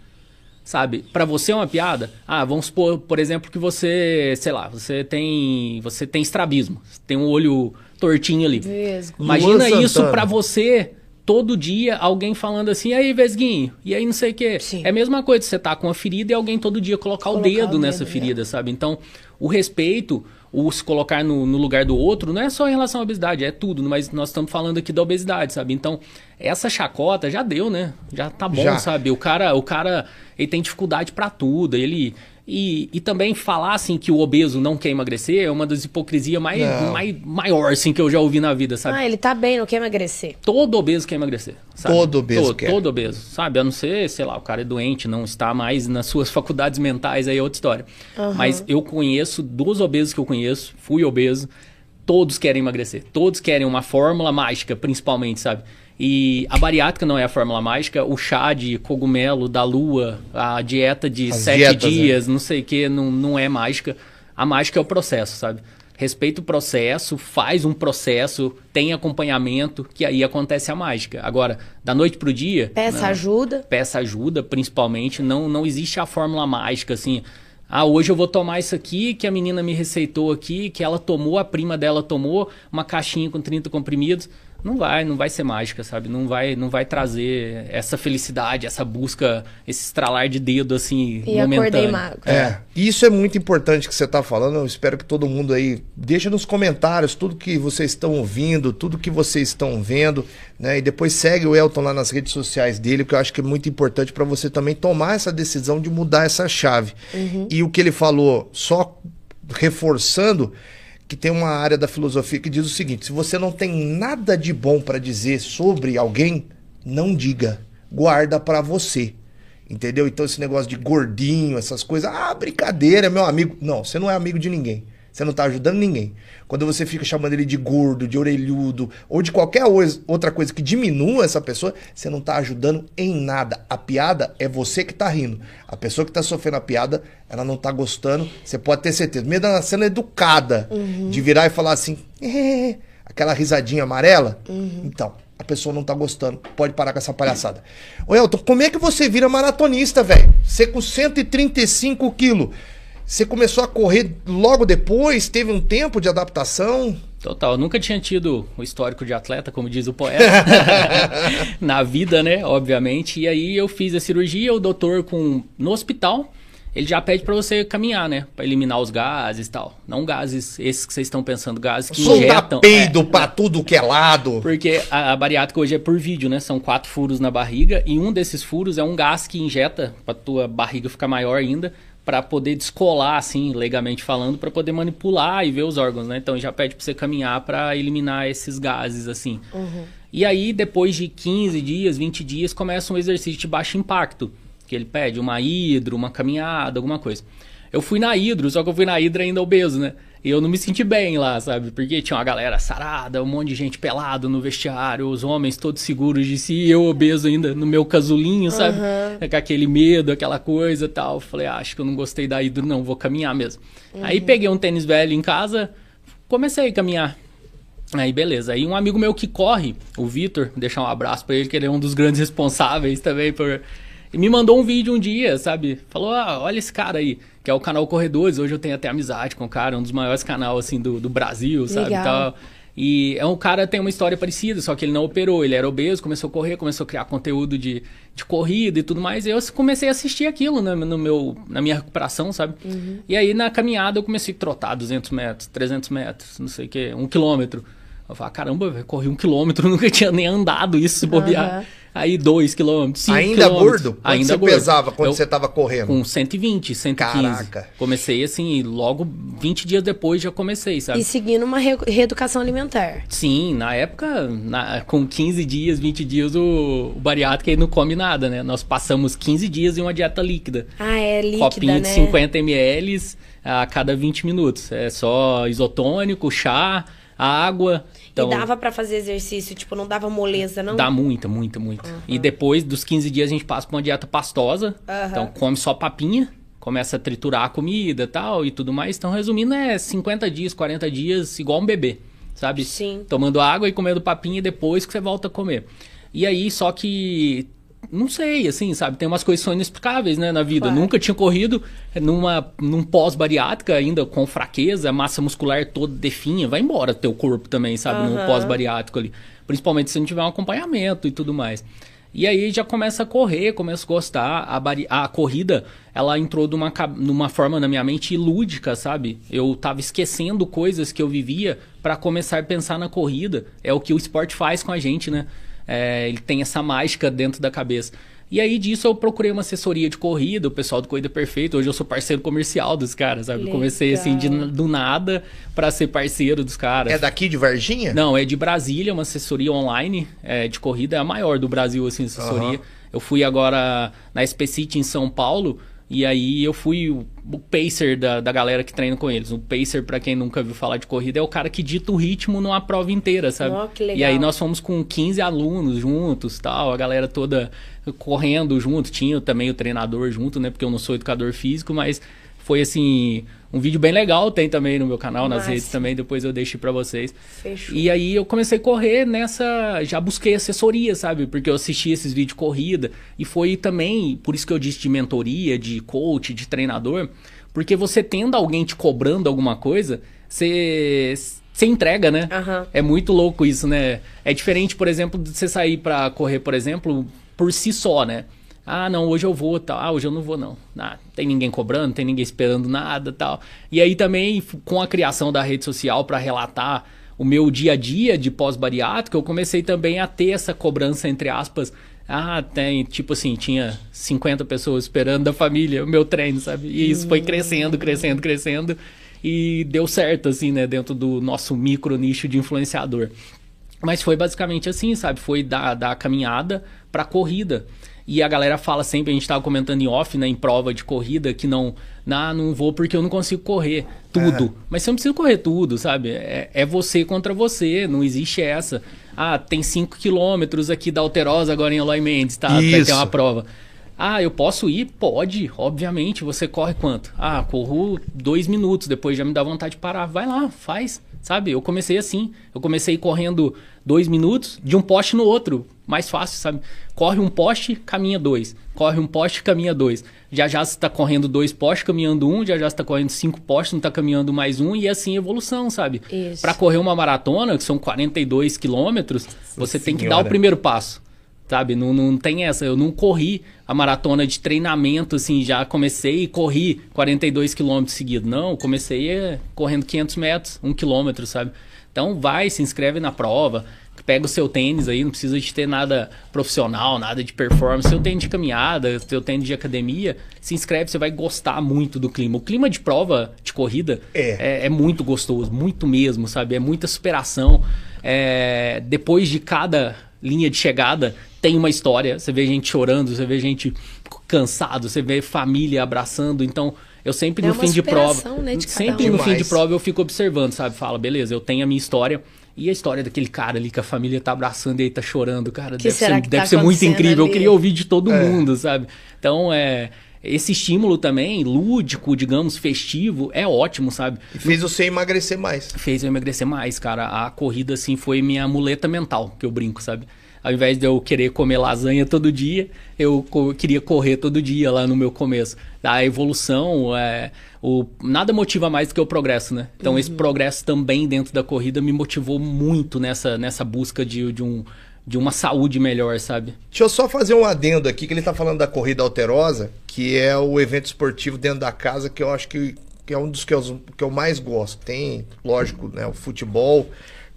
Sabe? Para você é uma piada? Ah, vamos supor, por exemplo, que você, sei lá, você tem, você tem estrabismo, tem um olho tortinho ali. Vesgo. Imagina isso para você todo dia alguém falando assim, e aí, Vesguinho, e aí não sei o quê. Sim. É a mesma coisa, você tá com uma ferida e alguém todo dia colocar, colocar o, dedo o dedo nessa ferida, é. sabe? Então, o respeito, o se colocar no, no, lugar do outro, não é só em relação à obesidade, é tudo, mas nós estamos falando aqui da obesidade, sabe? Então, essa chacota já deu, né? Já tá bom, já. sabe? O cara, o cara, ele tem dificuldade para tudo, ele e, e também falar assim que o obeso não quer emagrecer é uma das hipocrisias mais, mais maior assim, que eu já ouvi na vida, sabe? Ah, ele tá bem, não quer emagrecer. Todo obeso quer emagrecer. Sabe? Todo obeso todo, quer. Todo obeso, sabe? A não ser, sei lá, o cara é doente, não está mais nas suas faculdades mentais, aí é outra história. Uhum. Mas eu conheço, dos obesos que eu conheço, fui obeso, todos querem emagrecer. Todos querem uma fórmula mágica, principalmente, sabe? E a bariátrica não é a fórmula mágica, o chá de cogumelo da lua, a dieta de As sete dietas, dias, né? não sei o que, não, não é mágica. A mágica é o processo, sabe? Respeita o processo, faz um processo, tem acompanhamento, que aí acontece a mágica. Agora, da noite pro dia. Peça né? ajuda. Peça ajuda, principalmente. Não, não existe a fórmula mágica, assim. Ah, hoje eu vou tomar isso aqui que a menina me receitou aqui, que ela tomou, a prima dela tomou, uma caixinha com 30 comprimidos não vai, não vai ser mágica, sabe? Não vai, não vai trazer essa felicidade, essa busca, esse estralar de dedo assim e momentâneo. acordei mago. É, isso é muito importante que você está falando. Eu espero que todo mundo aí deixe nos comentários tudo que vocês estão ouvindo, tudo que vocês estão vendo, né? E depois segue o Elton lá nas redes sociais dele, que eu acho que é muito importante para você também tomar essa decisão de mudar essa chave. Uhum. E o que ele falou, só reforçando que tem uma área da filosofia que diz o seguinte: se você não tem nada de bom para dizer sobre alguém, não diga, guarda para você. Entendeu? Então esse negócio de gordinho, essas coisas, ah, brincadeira, meu amigo. Não, você não é amigo de ninguém. Você não está ajudando ninguém. Quando você fica chamando ele de gordo, de orelhudo, ou de qualquer outra coisa que diminua essa pessoa, você não está ajudando em nada. A piada é você que está rindo. A pessoa que está sofrendo a piada, ela não está gostando. Você pode ter certeza. Mesmo ela sendo educada, uhum. de virar e falar assim, aquela risadinha amarela. Uhum. Então, a pessoa não tá gostando. Pode parar com essa palhaçada. Ô Elton, como é que você vira maratonista, velho? Você com 135 quilos. Você começou a correr logo depois? Teve um tempo de adaptação? Total, eu nunca tinha tido o histórico de atleta, como diz o poeta, na vida, né? Obviamente. E aí eu fiz a cirurgia, o doutor com no hospital, ele já pede para você caminhar, né? Para eliminar os gases e tal. Não gases, esses que vocês estão pensando, gases que Solta injetam. peido é, pra tudo que é lado. Porque a, a, bariátrica hoje é por vídeo, né? São quatro furos na barriga e um desses furos é um gás que injeta pra tua barriga ficar maior ainda para poder descolar, assim, legalmente falando, para poder manipular e ver os órgãos, né? Então já pede para você caminhar para eliminar esses gases, assim. Uhum. E aí, depois de 15 dias, 20 dias, começa um exercício de baixo impacto, que ele pede uma hidro, uma caminhada, alguma coisa. Eu fui na hidro, só que eu fui na hidro ainda obeso, né? E eu não me senti bem lá, sabe? Porque tinha uma galera sarada, um monte de gente pelado no vestiário, os homens todos seguros de si, e eu obeso ainda no meu casulinho, sabe? Uhum. Com aquele medo, aquela coisa tal. Falei, ah, acho que eu não gostei da hidro, não, vou caminhar mesmo. Uhum. Aí peguei um tênis velho em casa, comecei a caminhar. Aí beleza. Aí um amigo meu que corre, o Vitor, deixar um abraço para ele, que ele é um dos grandes responsáveis também por. E me mandou um vídeo um dia, sabe? Falou: ah, olha esse cara aí que é o canal Corredores. Hoje eu tenho até amizade com o cara, um dos maiores canais assim do, do Brasil, sabe? Legal. Tal. E é um cara tem uma história parecida, só que ele não operou, ele era obeso, começou a correr, começou a criar conteúdo de, de corrida e tudo mais. E eu comecei a assistir aquilo né, no meu, na minha recuperação, sabe? Uhum. E aí na caminhada eu comecei a trotar 200 metros, 300 metros, não sei o que, um quilômetro. Eu falei, caramba, véio, corri um quilômetro, nunca tinha nem andado isso se bobear. Uhum. Aí dois quilômetros, cinco Ainda quilômetros. gordo? Quanto Ainda você gordo. pesava quando Eu- você tava correndo? Com 120, 115. Caraca. Comecei assim, e logo 20 dias depois já comecei, sabe? E seguindo uma re- reeducação alimentar. Sim, na época, na- com 15 dias, 20 dias, o, o bariátrico aí não come nada, né? Nós passamos 15 dias em uma dieta líquida. Ah, é líquida, Copinho de né? 50 ml a cada 20 minutos. É só isotônico, chá, água. Então, e dava pra fazer exercício, tipo, não dava moleza, não? Dá muita, muita, muita. E depois dos 15 dias a gente passa pra uma dieta pastosa. Aham. Então come só papinha, começa a triturar a comida e tal e tudo mais. Então, resumindo, é 50 dias, 40 dias, igual um bebê, sabe? Sim. Tomando água e comendo papinha depois que você volta a comer. E aí, só que. Não sei, assim, sabe? Tem umas coisas que são inexplicáveis, né, na vida. Claro. Nunca tinha corrido numa, num pós-bariátrica, ainda com fraqueza, massa muscular toda definha. Vai embora teu corpo também, sabe? No Aham. pós-bariátrico ali. Principalmente se não tiver um acompanhamento e tudo mais. E aí já começa a correr, começa a gostar. A, bari- a corrida, ela entrou numa, numa forma na minha mente lúdica, sabe? Eu tava esquecendo coisas que eu vivia para começar a pensar na corrida. É o que o esporte faz com a gente, né? É, ele tem essa mágica dentro da cabeça. E aí disso eu procurei uma assessoria de corrida, o pessoal do Corrida Perfeita. Hoje eu sou parceiro comercial dos caras, sabe? Eu Comecei assim de, Legal. do nada para ser parceiro dos caras. É daqui de Varginha? Não, é de Brasília, uma assessoria online é, de corrida, é a maior do Brasil, assim, assessoria. Aham. Eu fui agora na Specity em São Paulo, e aí eu fui o, o pacer da, da galera que treina com eles. O pacer, pra quem nunca viu falar de corrida, é o cara que dita o ritmo numa prova inteira, sabe? Ó, que legal. E aí nós fomos com 15 alunos juntos, tal, a galera toda correndo junto, tinha também o treinador junto, né? Porque eu não sou educador físico, mas foi assim, um vídeo bem legal, tem também no meu canal, nas Massa. redes também, depois eu deixo pra vocês. Fechou. E aí eu comecei a correr nessa. Já busquei assessoria, sabe? Porque eu assisti esses vídeos de corrida. E foi também, por isso que eu disse de mentoria, de coach, de treinador. Porque você tendo alguém te cobrando alguma coisa, você. Você entrega, né? Aham. É muito louco isso, né? É diferente, por exemplo, de você sair pra correr, por exemplo, por si só, né? Ah, não, hoje eu vou, tal. Ah, hoje eu não vou, não. Ah, tem ninguém cobrando, tem ninguém esperando nada, tal. E aí também, com a criação da rede social pra relatar o meu dia a dia de pós-bariátrico, eu comecei também a ter essa cobrança, entre aspas. Ah, tem, tipo assim, tinha 50 pessoas esperando da família o meu treino, sabe? E isso foi crescendo, crescendo, crescendo. E deu certo, assim, né? Dentro do nosso micro nicho de influenciador. Mas foi basicamente assim, sabe? Foi da, da caminhada pra corrida. E a galera fala sempre, a gente tava comentando em off, né, em prova de corrida, que não, não, não vou porque eu não consigo correr tudo. Mas você não precisa correr tudo, sabe? É, é você contra você, não existe essa. Ah, tem 5 quilômetros aqui da Alterosa agora em Eloy Mendes, tá? Vai ter Isso. uma prova. Ah, eu posso ir? Pode, obviamente. Você corre quanto? Ah, corro dois minutos, depois já me dá vontade de parar. Vai lá, faz. Sabe? Eu comecei assim. Eu comecei correndo dois minutos de um poste no outro. Mais fácil, sabe? Corre um poste, caminha dois. Corre um poste, caminha dois. Já já você está correndo dois postes, caminhando um. Já já você está correndo cinco postes, não está caminhando mais um. E assim evolução, sabe? Para correr uma maratona, que são 42 quilômetros, você tem que dar o Senhora. primeiro passo. Sabe, não, não tem essa. Eu não corri a maratona de treinamento, assim, já comecei e corri 42 quilômetros seguidos. Não, comecei eh, correndo 500 metros, 1 quilômetro, sabe? Então vai, se inscreve na prova, pega o seu tênis aí, não precisa de ter nada profissional, nada de performance. Seu tênis de caminhada, seu tênis de academia, se inscreve, você vai gostar muito do clima. O clima de prova de corrida É. é, é muito gostoso, muito mesmo, sabe? É muita superação. É, depois de cada linha de chegada, tem uma história. Você vê gente chorando, você vê gente cansado, você vê família abraçando. Então, eu sempre É no fim de prova, né, de sempre um. no fim de Demais. prova eu fico observando, sabe? Fala, beleza, eu tenho a minha história. E a história daquele cara ali que a família tá abraçando e aí tá chorando, cara, Que deve será ser, que deve tá ser muito incrível. Eu ali? queria ouvir de todo mundo, sabe? Então, é esse estímulo também, lúdico, digamos, festivo, é ótimo, sabe? E fez você emagrecer mais. fez eu emagrecer mais, cara. A corrida, assim, foi minha muleta mental, que eu brinco, sabe? Ao invés de eu querer comer lasanha todo dia, eu co queria correr todo dia lá no meu começo. A evolução, é, o, nada motiva mais do que o progresso, né? Então uhum. esse progresso também dentro da corrida me motivou muito nessa, nessa busca de, de um de uma saúde melhor, sabe? Deixa eu só fazer um adendo aqui, que ele tá falando da corrida alterosa, que é o evento esportivo dentro da casa, que eu acho que, que é um dos que eu, que eu mais gosto. Tem, lógico, né, o futebol,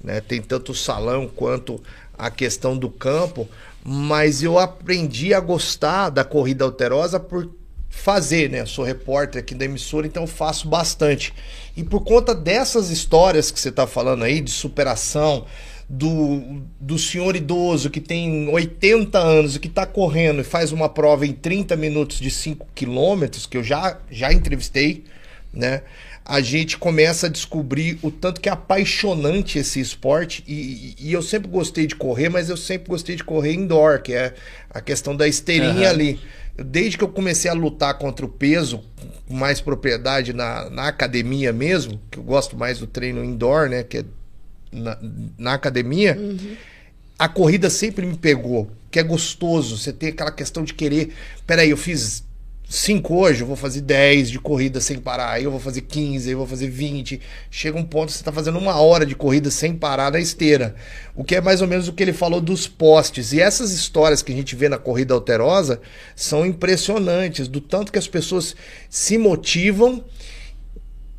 né, tem tanto o salão quanto a questão do campo, mas eu aprendi a gostar da corrida alterosa por fazer, né? Eu sou repórter aqui da emissora, então eu faço bastante. E por conta dessas histórias que você está falando aí, de superação, do, do senhor idoso que tem 80 anos e que está correndo e faz uma prova em 30 minutos de 5 quilômetros, que eu já, já entrevistei, né? A gente começa a descobrir o tanto que é apaixonante esse esporte. E, e eu sempre gostei de correr, mas eu sempre gostei de correr indoor, que é a questão da esteirinha uhum. ali. Desde que eu comecei a lutar contra o peso, com mais propriedade na, na academia mesmo, que eu gosto mais do treino indoor, né? Que é na, na academia, uhum. a corrida sempre me pegou. Que é gostoso. Você tem aquela questão de querer. Peraí, eu fiz 5 hoje, eu vou fazer 10 de corrida sem parar. Aí eu vou fazer 15, aí eu vou fazer 20. Chega um ponto que você está fazendo uma hora de corrida sem parar na esteira. O que é mais ou menos o que ele falou dos postes. E essas histórias que a gente vê na corrida alterosa são impressionantes. Do tanto que as pessoas se motivam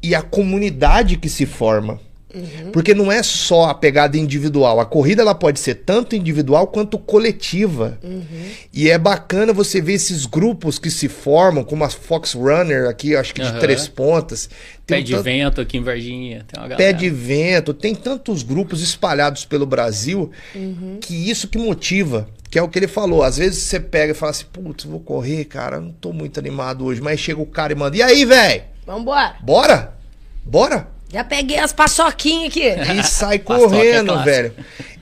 e a comunidade que se forma. Uhum. Porque não é só a pegada individual. A corrida ela pode ser tanto individual quanto coletiva. Uhum. E é bacana você ver esses grupos que se formam, como a Fox Runner aqui, acho que de uhum. três pontas. Tem Pé de tanto... vento aqui em Virgínia. Pé de vento. Tem tantos grupos espalhados pelo Brasil uhum. que isso que motiva. Que é o que ele falou. Às vezes você pega e fala assim, putz, vou correr, cara, não tô muito animado hoje. Mas chega o cara e manda, e aí, velho? Vambora. Bora? Bora? Já peguei as paçoquinhas aqui. E sai é correndo, é velho.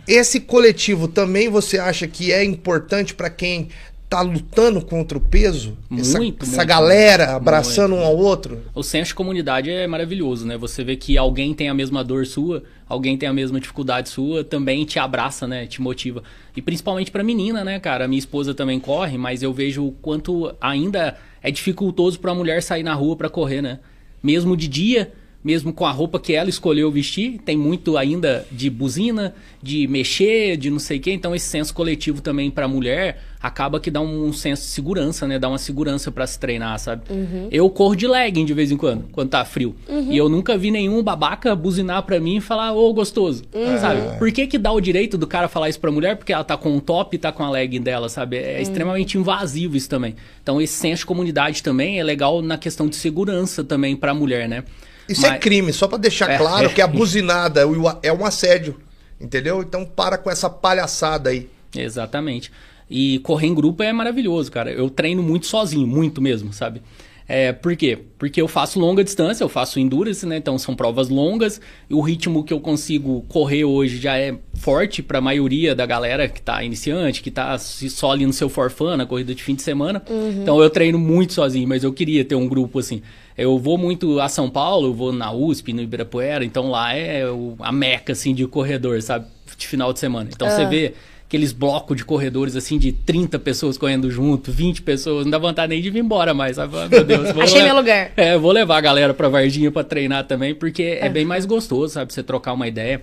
Esse coletivo também você acha que é importante para quem tá lutando contra o peso? Muito, essa, muito. Essa galera abraçando muito. um ao outro? O senso de comunidade é maravilhoso, né? Você vê que alguém tem a mesma dor sua, alguém tem a mesma dificuldade sua, também te abraça, né? Te motiva. E principalmente pra menina, né, cara? A minha esposa também corre, mas eu vejo o quanto ainda é dificultoso pra mulher sair na rua para correr, né? Mesmo de dia, mesmo com a roupa que ela escolheu vestir, tem muito ainda de buzina, de mexer, de não sei o quê. Então esse senso coletivo também para a mulher acaba que dá um senso de segurança, né? Dá uma segurança para se treinar, sabe? Uhum. Eu corro de legging de vez em quando, quando tá frio. Uhum. E eu nunca vi nenhum babaca buzinar para mim e falar, ô, gostoso. Uhum. Sabe? Por que que dá o direito do cara falar isso pra mulher? Porque ela tá com um top e tá com a legging dela, sabe? É uhum. extremamente invasivo isso também. Então esse senso de comunidade também é legal na questão de segurança também pra mulher, né? Isso é Mas... é crime, só para deixar é, claro é. que a buzinada é um assédio, entendeu? Então para com essa palhaçada aí. Exatamente. E correr em grupo é maravilhoso, cara. Eu treino muito sozinho, muito mesmo, sabe? É, por quê? Porque eu faço longa distância, eu faço endurance, né? Então são provas longas e o ritmo que eu consigo correr hoje já é forte para a maioria da galera que tá iniciante, que tá só ali no seu forfã, na corrida de fim de semana. Uhum. Então eu treino muito sozinho, mas eu queria ter um grupo assim. Eu vou muito a São Paulo, eu vou na USP, no Ibirapuera, então lá é a meca assim de corredor, sabe? De final de semana. Então você ah. vê aqueles blocos de corredores assim de 30 pessoas correndo junto, 20 pessoas, não dá vontade nem de vir embora mais. Sabe? Meu Deus, Achei meu lugar. É, vou levar a galera pra Varginha pra treinar também, porque é, é bem mais gostoso, sabe? Você trocar uma ideia.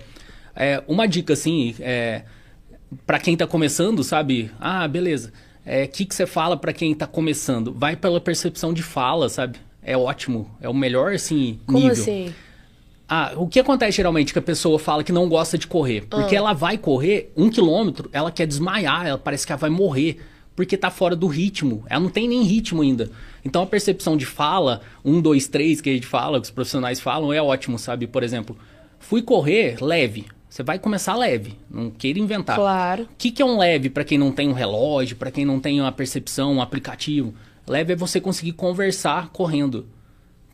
É, uma dica assim, é, para quem tá começando, sabe? Ah, beleza. O é, que, que você fala para quem tá começando? Vai pela percepção de fala, sabe? É ótimo. É o melhor, assim, Como nível. assim? Ah, o que acontece geralmente que a pessoa fala que não gosta de correr? Porque ah. ela vai correr um quilômetro, ela quer desmaiar, ela parece que ela vai morrer. Porque tá fora do ritmo. Ela não tem nem ritmo ainda. Então a percepção de fala, um, dois, três, que a gente fala, que os profissionais falam, é ótimo, sabe? Por exemplo, fui correr leve. Você vai começar leve, não queira inventar. Claro. O que, que é um leve para quem não tem um relógio, para quem não tem uma percepção, um aplicativo? Leve é você conseguir conversar correndo.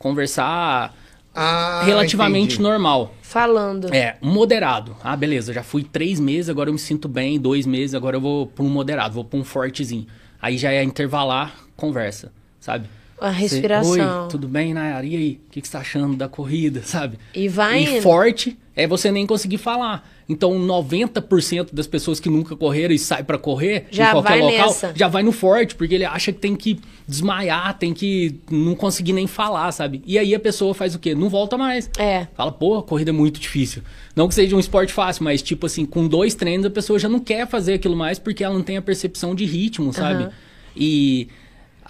Conversar ah, relativamente entendi. normal. Falando. É, moderado. Ah, beleza, já fui três meses, agora eu me sinto bem, dois meses, agora eu vou para um moderado, vou para um fortezinho. Aí já é intervalar, conversa, sabe? A respiração. Oi, tudo bem, Nayara? E aí? O que, que você tá achando da corrida, sabe? E vai E forte, é você nem conseguir falar. Então, 90% das pessoas que nunca correram e saem para correr já em qualquer local, nessa. já vai no forte, porque ele acha que tem que desmaiar, tem que não conseguir nem falar, sabe? E aí a pessoa faz o quê? Não volta mais. É. Fala, pô, a corrida é muito difícil. Não que seja um esporte fácil, mas tipo assim, com dois treinos a pessoa já não quer fazer aquilo mais porque ela não tem a percepção de ritmo, sabe? Uhum. E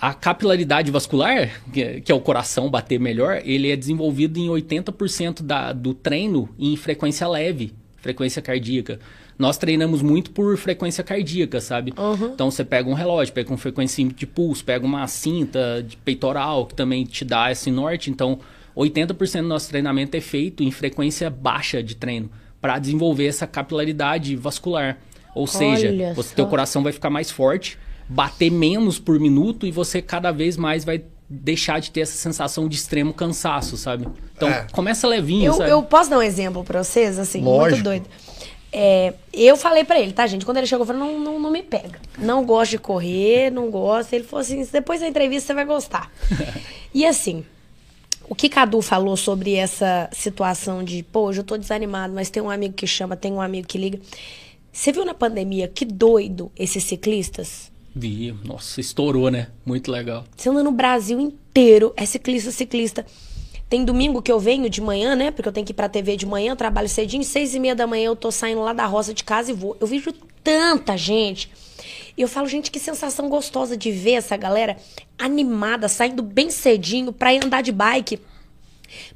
a capilaridade vascular, que é o coração bater melhor, ele é desenvolvido em 80% da, do treino em frequência leve, frequência cardíaca. Nós treinamos muito por frequência cardíaca, sabe? Uhum. Então você pega um relógio, pega uma frequência de pulso, pega uma cinta de peitoral que também te dá esse norte. Então 80% do nosso treinamento é feito em frequência baixa de treino para desenvolver essa capilaridade vascular. Ou seja, você, teu coração vai ficar mais forte bater menos por minuto e você cada vez mais vai deixar de ter essa sensação de extremo cansaço, sabe? Então, é. começa levinho, eu, sabe? Eu posso dar um exemplo pra vocês, assim, Lógico. muito doido. É, eu falei para ele, tá, gente? Quando ele chegou, eu falei, não, não, não me pega. Não gosto de correr, não gosto. Ele falou assim, depois da entrevista você vai gostar. e assim, o que Cadu falou sobre essa situação de, pô, hoje eu tô desanimado, mas tem um amigo que chama, tem um amigo que liga. Você viu na pandemia que doido esses ciclistas? Vi, nossa, estourou, né? Muito legal. Você anda no Brasil inteiro, é ciclista, ciclista. Tem domingo que eu venho de manhã, né? Porque eu tenho que ir pra TV de manhã, trabalho cedinho, seis e meia da manhã eu tô saindo lá da roça de casa e vou. Eu vejo tanta gente. E eu falo, gente, que sensação gostosa de ver essa galera animada, saindo bem cedinho pra ir andar de bike.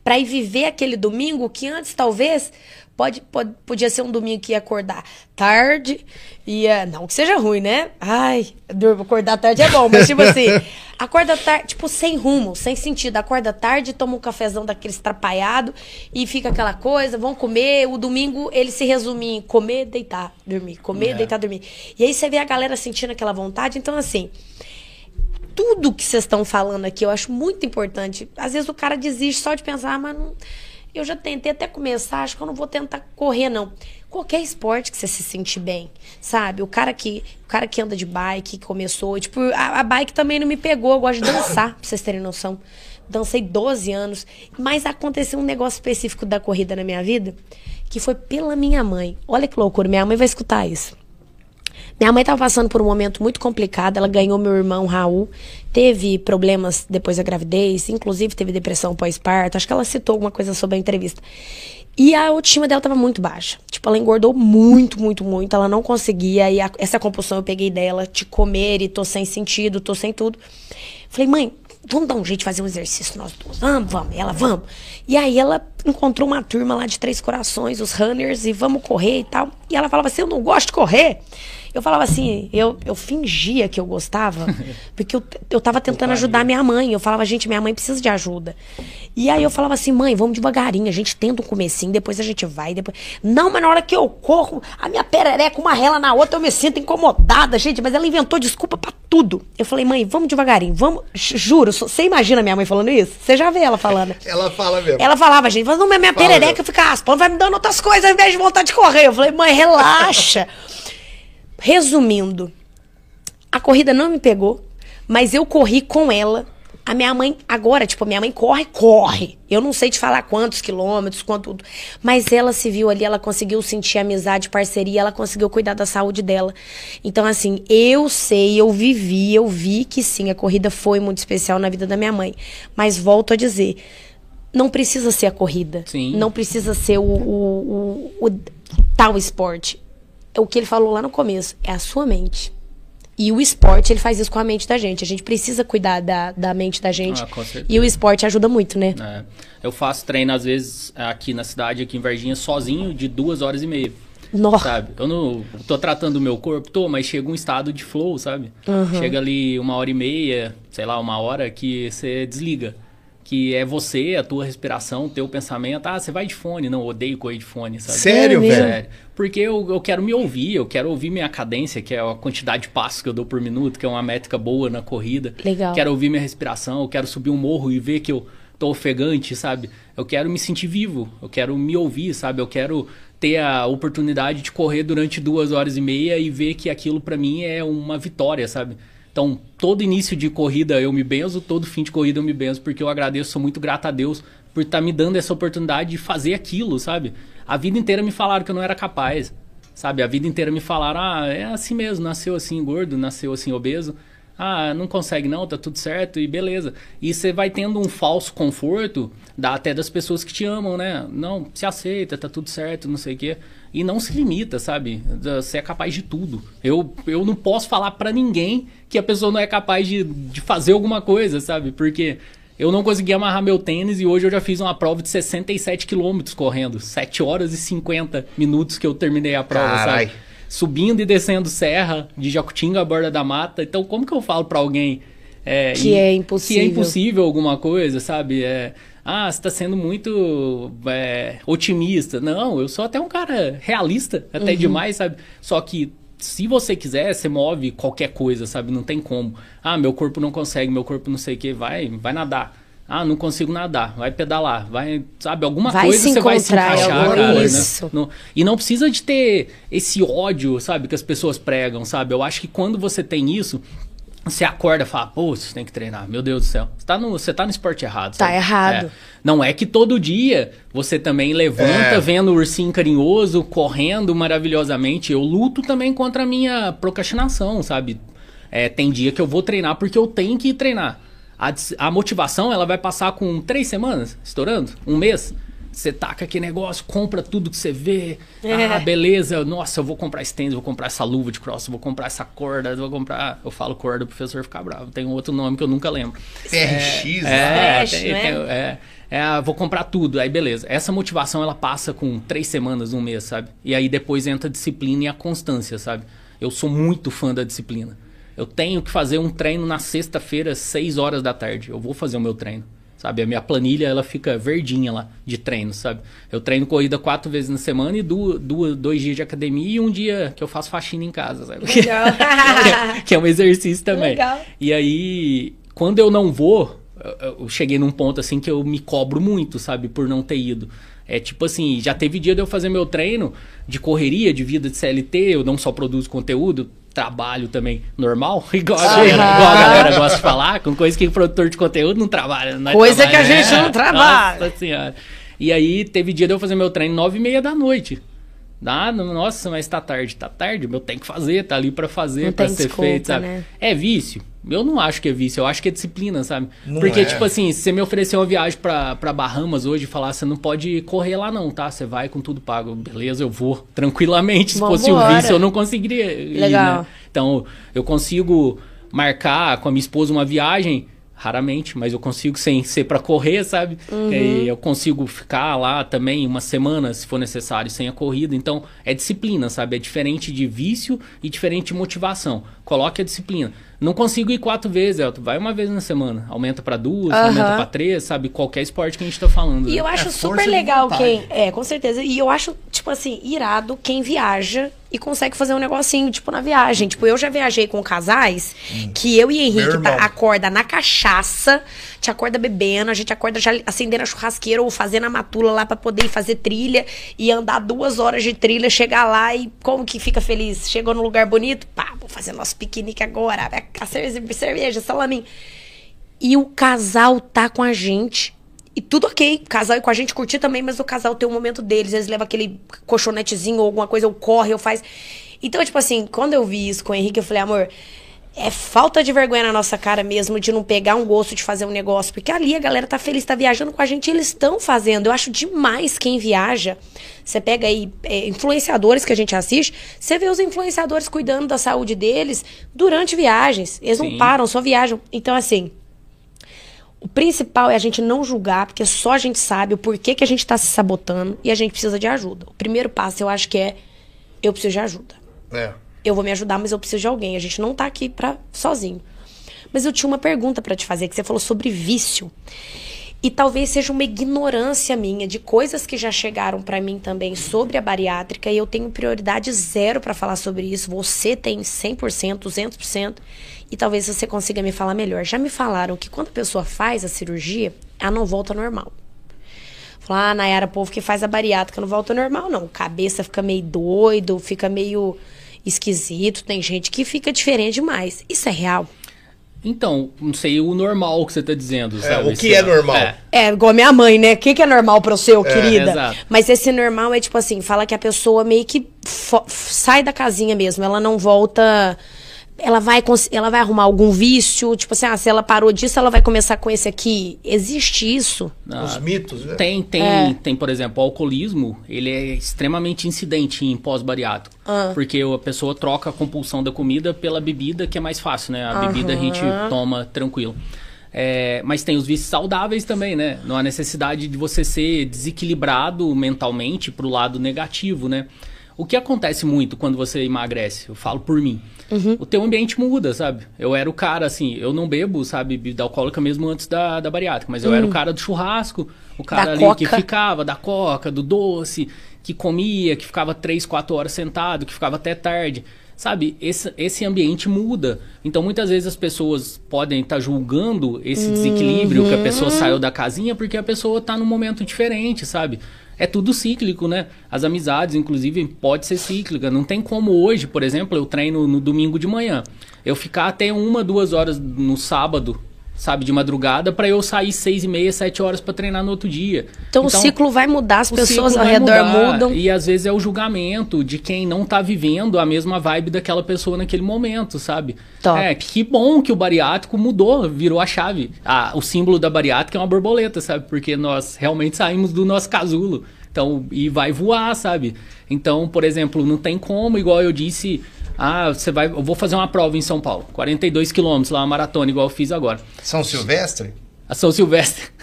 Pra ir viver aquele domingo que antes, talvez, Pode, pode, podia ser um domingo que ia acordar tarde, ia. Não que seja ruim, né? Ai, acordar tarde é bom, mas tipo assim, acorda tarde, tipo, sem rumo, sem sentido. Acorda tarde, toma um cafezão daquele estrapalhado e fica aquela coisa, vão comer. O domingo ele se resume em comer, deitar, dormir. Comer, é. deitar, dormir. E aí você vê a galera sentindo aquela vontade. Então, assim, tudo que vocês estão falando aqui eu acho muito importante. Às vezes o cara desiste só de pensar, ah, mas não eu já tentei até começar, acho que eu não vou tentar correr, não. Qualquer esporte que você se sente bem, sabe? O cara que, o cara que anda de bike, que começou, tipo, a, a bike também não me pegou, eu gosto de dançar, pra vocês terem noção. Dancei 12 anos, mas aconteceu um negócio específico da corrida na minha vida, que foi pela minha mãe. Olha que loucura, minha mãe vai escutar isso. Minha mãe estava passando por um momento muito complicado. Ela ganhou meu irmão Raul, teve problemas depois da gravidez, inclusive teve depressão pós-parto. Acho que ela citou alguma coisa sobre a entrevista. E a autoestima dela estava muito baixa. Tipo, ela engordou muito, muito, muito. Ela não conseguia. E a, essa compulsão eu peguei dela, de comer e tô sem sentido, tô sem tudo. Falei, mãe, vamos dar um jeito de fazer um exercício nós duas. Vamos, vamos. Ela, vamos. E aí ela encontrou uma turma lá de Três Corações, os runners, e vamos correr e tal. E ela falava assim, eu não gosto de correr. Eu falava assim, eu, eu fingia que eu gostava, porque eu, eu tava tentando ajudar minha mãe. Eu falava, gente, minha mãe precisa de ajuda. E aí eu falava assim, mãe, vamos devagarinho, a gente tenta um comecinho, depois a gente vai, depois. Não, mas na hora que eu corro, a minha perereca, uma rela na outra, eu me sinto incomodada, gente. Mas ela inventou desculpa para tudo. Eu falei, mãe, vamos devagarinho, vamos. Juro, você imagina minha mãe falando isso? Você já vê ela falando. ela fala mesmo. Ela falava, gente, mas não, minha perereca fica raspando, vai me dando outras coisas ao invés de vontade de correr. Eu falei, mãe, relaxa. Resumindo, a corrida não me pegou, mas eu corri com ela. A minha mãe, agora, tipo, minha mãe corre, corre. Eu não sei te falar quantos quilômetros, quanto. Mas ela se viu ali, ela conseguiu sentir amizade, parceria, ela conseguiu cuidar da saúde dela. Então, assim, eu sei, eu vivi, eu vi que sim, a corrida foi muito especial na vida da minha mãe. Mas volto a dizer, não precisa ser a corrida. Sim. Não precisa ser o, o, o, o tal esporte o que ele falou lá no começo, é a sua mente. E o esporte, ele faz isso com a mente da gente. A gente precisa cuidar da, da mente da gente. Ah, e o esporte ajuda muito, né? É. Eu faço treino, às vezes, aqui na cidade, aqui em Varginha, sozinho, de duas horas e meia. Nossa. Sabe? Eu não tô tratando o meu corpo, tô, mas chega um estado de flow, sabe? Uhum. Chega ali uma hora e meia, sei lá, uma hora que você desliga que é você, a tua respiração, o teu pensamento. Ah, você vai de fone. Não, odeio correr de fone, sabe? Sério, velho? Sério. Porque eu, eu quero me ouvir, eu quero ouvir minha cadência, que é a quantidade de passos que eu dou por minuto, que é uma métrica boa na corrida. Legal. Quero ouvir minha respiração, eu quero subir um morro e ver que eu tô ofegante, sabe? Eu quero me sentir vivo, eu quero me ouvir, sabe? Eu quero ter a oportunidade de correr durante duas horas e meia e ver que aquilo para mim é uma vitória, sabe? Então, todo início de corrida eu me benzo, todo fim de corrida eu me benzo, porque eu agradeço, sou muito grato a Deus por estar tá me dando essa oportunidade de fazer aquilo, sabe? A vida inteira me falaram que eu não era capaz, sabe? A vida inteira me falaram, ah, é assim mesmo, nasceu assim gordo, nasceu assim obeso. Ah, não consegue não, tá tudo certo e beleza. E você vai tendo um falso conforto, dá até das pessoas que te amam, né? Não, se aceita, tá tudo certo, não sei o quê. E não se limita, sabe? Você é capaz de tudo. Eu, eu não posso falar para ninguém que a pessoa não é capaz de, de fazer alguma coisa, sabe? Porque eu não consegui amarrar meu tênis e hoje eu já fiz uma prova de 67 quilômetros correndo. 7 horas e 50 minutos que eu terminei a prova, Carai. sabe? Subindo e descendo serra de Jacutinga à borda da mata. Então, como que eu falo para alguém é, que é impossível? Que é impossível alguma coisa, sabe? É, ah, você está sendo muito é, otimista. Não, eu sou até um cara realista, até uhum. demais, sabe? Só que se você quiser, você move qualquer coisa, sabe? Não tem como. Ah, meu corpo não consegue, meu corpo não sei o que, vai, vai nadar. Ah, não consigo nadar, vai pedalar, vai, sabe, alguma vai coisa você vai se encaixar, cara, né? isso. Né? e não precisa de ter esse ódio, sabe, que as pessoas pregam, sabe? Eu acho que quando você tem isso, você acorda e fala, pô, você tem que treinar. Meu Deus do céu. Você tá no, você tá no esporte errado. Tá errado. É. Não é que todo dia você também levanta é. vendo o ursinho carinhoso, correndo maravilhosamente. Eu luto também contra a minha procrastinação, sabe? É, tem dia que eu vou treinar porque eu tenho que treinar. A, a motivação, ela vai passar com três semanas, estourando, um mês. Você taca aquele negócio, compra tudo que você vê. É. Ah, beleza. Nossa, eu vou comprar esse tênis, vou comprar essa luva de cross, vou comprar essa corda, vou comprar. Eu falo corda, o professor fica bravo. Tem um outro nome que eu nunca lembro. CRX, é, né? É, tem, né? tem, é, é, vou comprar tudo. Aí beleza. Essa motivação ela passa com três semanas, um mês, sabe? E aí depois entra a disciplina e a constância, sabe? Eu sou muito fã da disciplina. Eu tenho que fazer um treino na sexta-feira, seis horas da tarde. Eu vou fazer o meu treino sabe? A minha planilha ela fica verdinha lá de treino, sabe? Eu treino corrida quatro vezes na semana e do, dois dias de academia e um dia que eu faço faxina em casa, sabe? Legal. que, é, que é um exercício também. Legal. E aí, quando eu não vou, eu cheguei num ponto assim que eu me cobro muito, sabe? Por não ter ido. É tipo assim, já teve dia de eu fazer meu treino de correria, de vida de CLT, eu não só produzo conteúdo, trabalho também normal, igual, a, igual a galera gosta de falar, com coisa que o produtor de conteúdo não trabalha. Não é coisa trabalho, que a gente não trabalha. Nossa senhora. E aí teve dia de eu fazer meu treino nove e meia da noite. Ah, nossa, mas tá tarde, tá tarde, eu tenho que fazer, tá ali para fazer, para ser desculpa, feito, sabe? Né? É vício. Eu não acho que é vício, eu acho que é disciplina, sabe? Não Porque, é. tipo assim, se você me oferecer uma viagem pra, Bahamas hoje e falar, você não pode correr lá não, tá? Você vai com tudo pago. Beleza, eu vou tranquilamente. Se Vambora. fosse um vício, eu não conseguiria ir, Legal. Né? Então, eu consigo marcar com a minha esposa uma viagem raramente, mas eu consigo sem ser para correr, sabe? Uhum. eu consigo ficar lá também uma semana, se for necessário, sem a corrida. Então, é disciplina, sabe? É diferente de vício e diferente de motivação. Coloque a disciplina. Não consigo ir quatro vezes, Elton. Vai uma vez na semana. Aumenta para duas, uhum. aumenta para três, sabe? Qualquer esporte que a gente tá falando. E né? eu acho é super legal quem. É, com certeza. E eu acho, tipo assim, irado quem viaja e consegue fazer um negocinho, tipo, na viagem. Tipo, eu já viajei com casais hum. que eu e Henrique tá, acorda na cachaça, te acorda bebendo, a gente acorda já acendendo a churrasqueira ou fazendo a matula lá para poder ir fazer trilha e andar duas horas de trilha, chegar lá e como que fica feliz? Chegou no lugar bonito, pá, vou fazer nosso piquenique agora, a cerveja, salaminho. E o casal tá com a gente. E tudo ok, o casal e com a gente curtir também, mas o casal tem um momento deles, eles levam aquele colchonetezinho ou alguma coisa, ou corre, ou faz. Então, tipo assim, quando eu vi isso com o Henrique, eu falei, amor, é falta de vergonha na nossa cara mesmo de não pegar um gosto de fazer um negócio. Porque ali a galera tá feliz, tá viajando com a gente e eles estão fazendo. Eu acho demais quem viaja. Você pega aí é, influenciadores que a gente assiste, você vê os influenciadores cuidando da saúde deles durante viagens. Eles Sim. não param, só viajam. Então, assim. O principal é a gente não julgar, porque só a gente sabe o porquê que a gente está se sabotando e a gente precisa de ajuda. O primeiro passo, eu acho que é eu preciso de ajuda. É eu vou me ajudar, mas eu preciso de alguém. A gente não tá aqui pra sozinho. Mas eu tinha uma pergunta para te fazer, que você falou sobre vício. E talvez seja uma ignorância minha de coisas que já chegaram para mim também sobre a bariátrica e eu tenho prioridade zero para falar sobre isso. Você tem 100%, 200% e talvez você consiga me falar melhor. Já me falaram que quando a pessoa faz a cirurgia, ela não volta normal. Falar, ah, Nayara, povo que faz a bariátrica não volta normal, não. Cabeça fica meio doido, fica meio esquisito, tem gente que fica diferente demais. Isso é real? Então, não sei o normal que você tá dizendo, sabe? É, o que é normal? É. é, igual a minha mãe, né? O que, que é normal pro seu, é, querida? Exato. Mas esse normal é tipo assim, fala que a pessoa meio que sai da casinha mesmo, ela não volta ela vai, ela vai arrumar algum vício? Tipo assim, ah, se ela parou disso, ela vai começar com esse aqui. Existe isso? Ah, Os mitos, né? Tem, tem, é. tem, por exemplo, o alcoolismo, ele é extremamente incidente em pós-bariátrico. Ah. Porque a pessoa troca a compulsão da comida pela bebida, que é mais fácil, né? A bebida a gente toma tranquilo. É, mas tem os vícios saudáveis também, né? Não há necessidade de você ser desequilibrado mentalmente pro lado negativo, né? O que acontece muito quando você emagrece? Eu falo por mim. Uhum. O teu ambiente muda, sabe? Eu era o cara, assim, eu não bebo, sabe, bebida alcoólica mesmo antes da, da bariátrica, mas eu uhum. era o hum. cara do churrasco, o cara da ali coca. que ficava, da coca, do doce, que comia, que ficava três, quatro horas sentado, que ficava até tarde. Sabe, esse, esse ambiente muda. Então, muitas vezes as pessoas podem estar tá julgando esse desequilíbrio uhum. que a pessoa uhum. saiu da casinha porque a pessoa está num momento diferente, sabe? É tudo cíclico, né? As amizades, inclusive, pode ser cíclica. Não tem como hoje, por exemplo, eu treino no domingo de manhã. Eu ficar até uma, duas horas no sábado, sabe, de madrugada, para eu sair seis e meia, sete horas para treinar no outro dia. Então, então, o ciclo vai mudar, as pessoas ao redor mudar, mudam. E às vezes é o julgamento de quem não tá vivendo a mesma vibe daquela pessoa naquele momento, sabe? Top. É, que bom que o bariátrico mudou, virou a chave. Ah, o símbolo da bariátrica é uma borboleta, sabe? Porque nós realmente saímos do nosso casulo. Então, e vai voar, sabe? Então, por exemplo, não tem como, igual eu disse, ah, você vai, eu vou fazer uma prova em São Paulo, 42 quilômetros lá, uma maratona, igual eu fiz agora. São Silvestre? A São Silvestre.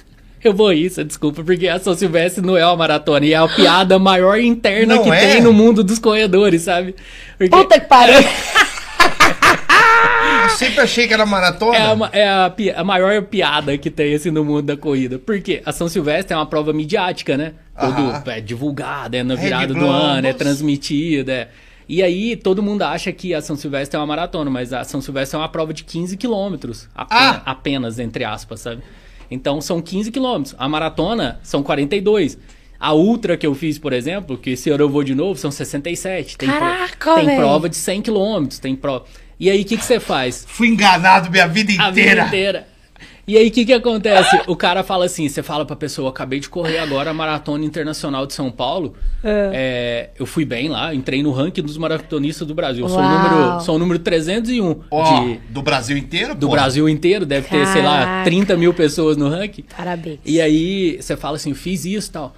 Eu vou isso, desculpa, porque a São Silvestre não é uma maratona, e é a piada maior interna não que é? tem no mundo dos corredores, sabe? Porque... Puta que pariu! Eu sempre achei que era maratona. É, a, é a, a, maior piada que tem assim, no mundo da corrida. Porque a São Silvestre é uma prova midiática, né? Todo, é divulgada, é na virada do ano, é transmitida. É. E aí todo mundo acha que a São Silvestre é uma maratona, mas a São Silvestre é uma prova de 15 quilômetros. Apenas, ah. apenas, entre aspas, sabe? Então são 15 quilômetros. A maratona são 42. A ultra que eu fiz, por exemplo, que esse ano eu vou de novo, são 67. Tem, Caraca, tem prova de 100 quilômetros, tem prova... E aí, o que, que você faz? Fui enganado minha vida inteira. A vida inteira. E aí, o que que acontece? O cara fala assim, você fala pra pessoa, acabei de correr agora a Maratona Internacional de São Paulo. É. É, eu fui bem lá, entrei no ranking dos maratonistas do Brasil. Sou o, número, sou o número 301. Oh, de, do Brasil inteiro? Do Brasil inteiro, deve Caraca. ter, sei lá, 30 mil pessoas no ranking. Parabéns. E aí, você fala assim, fiz isso e tal.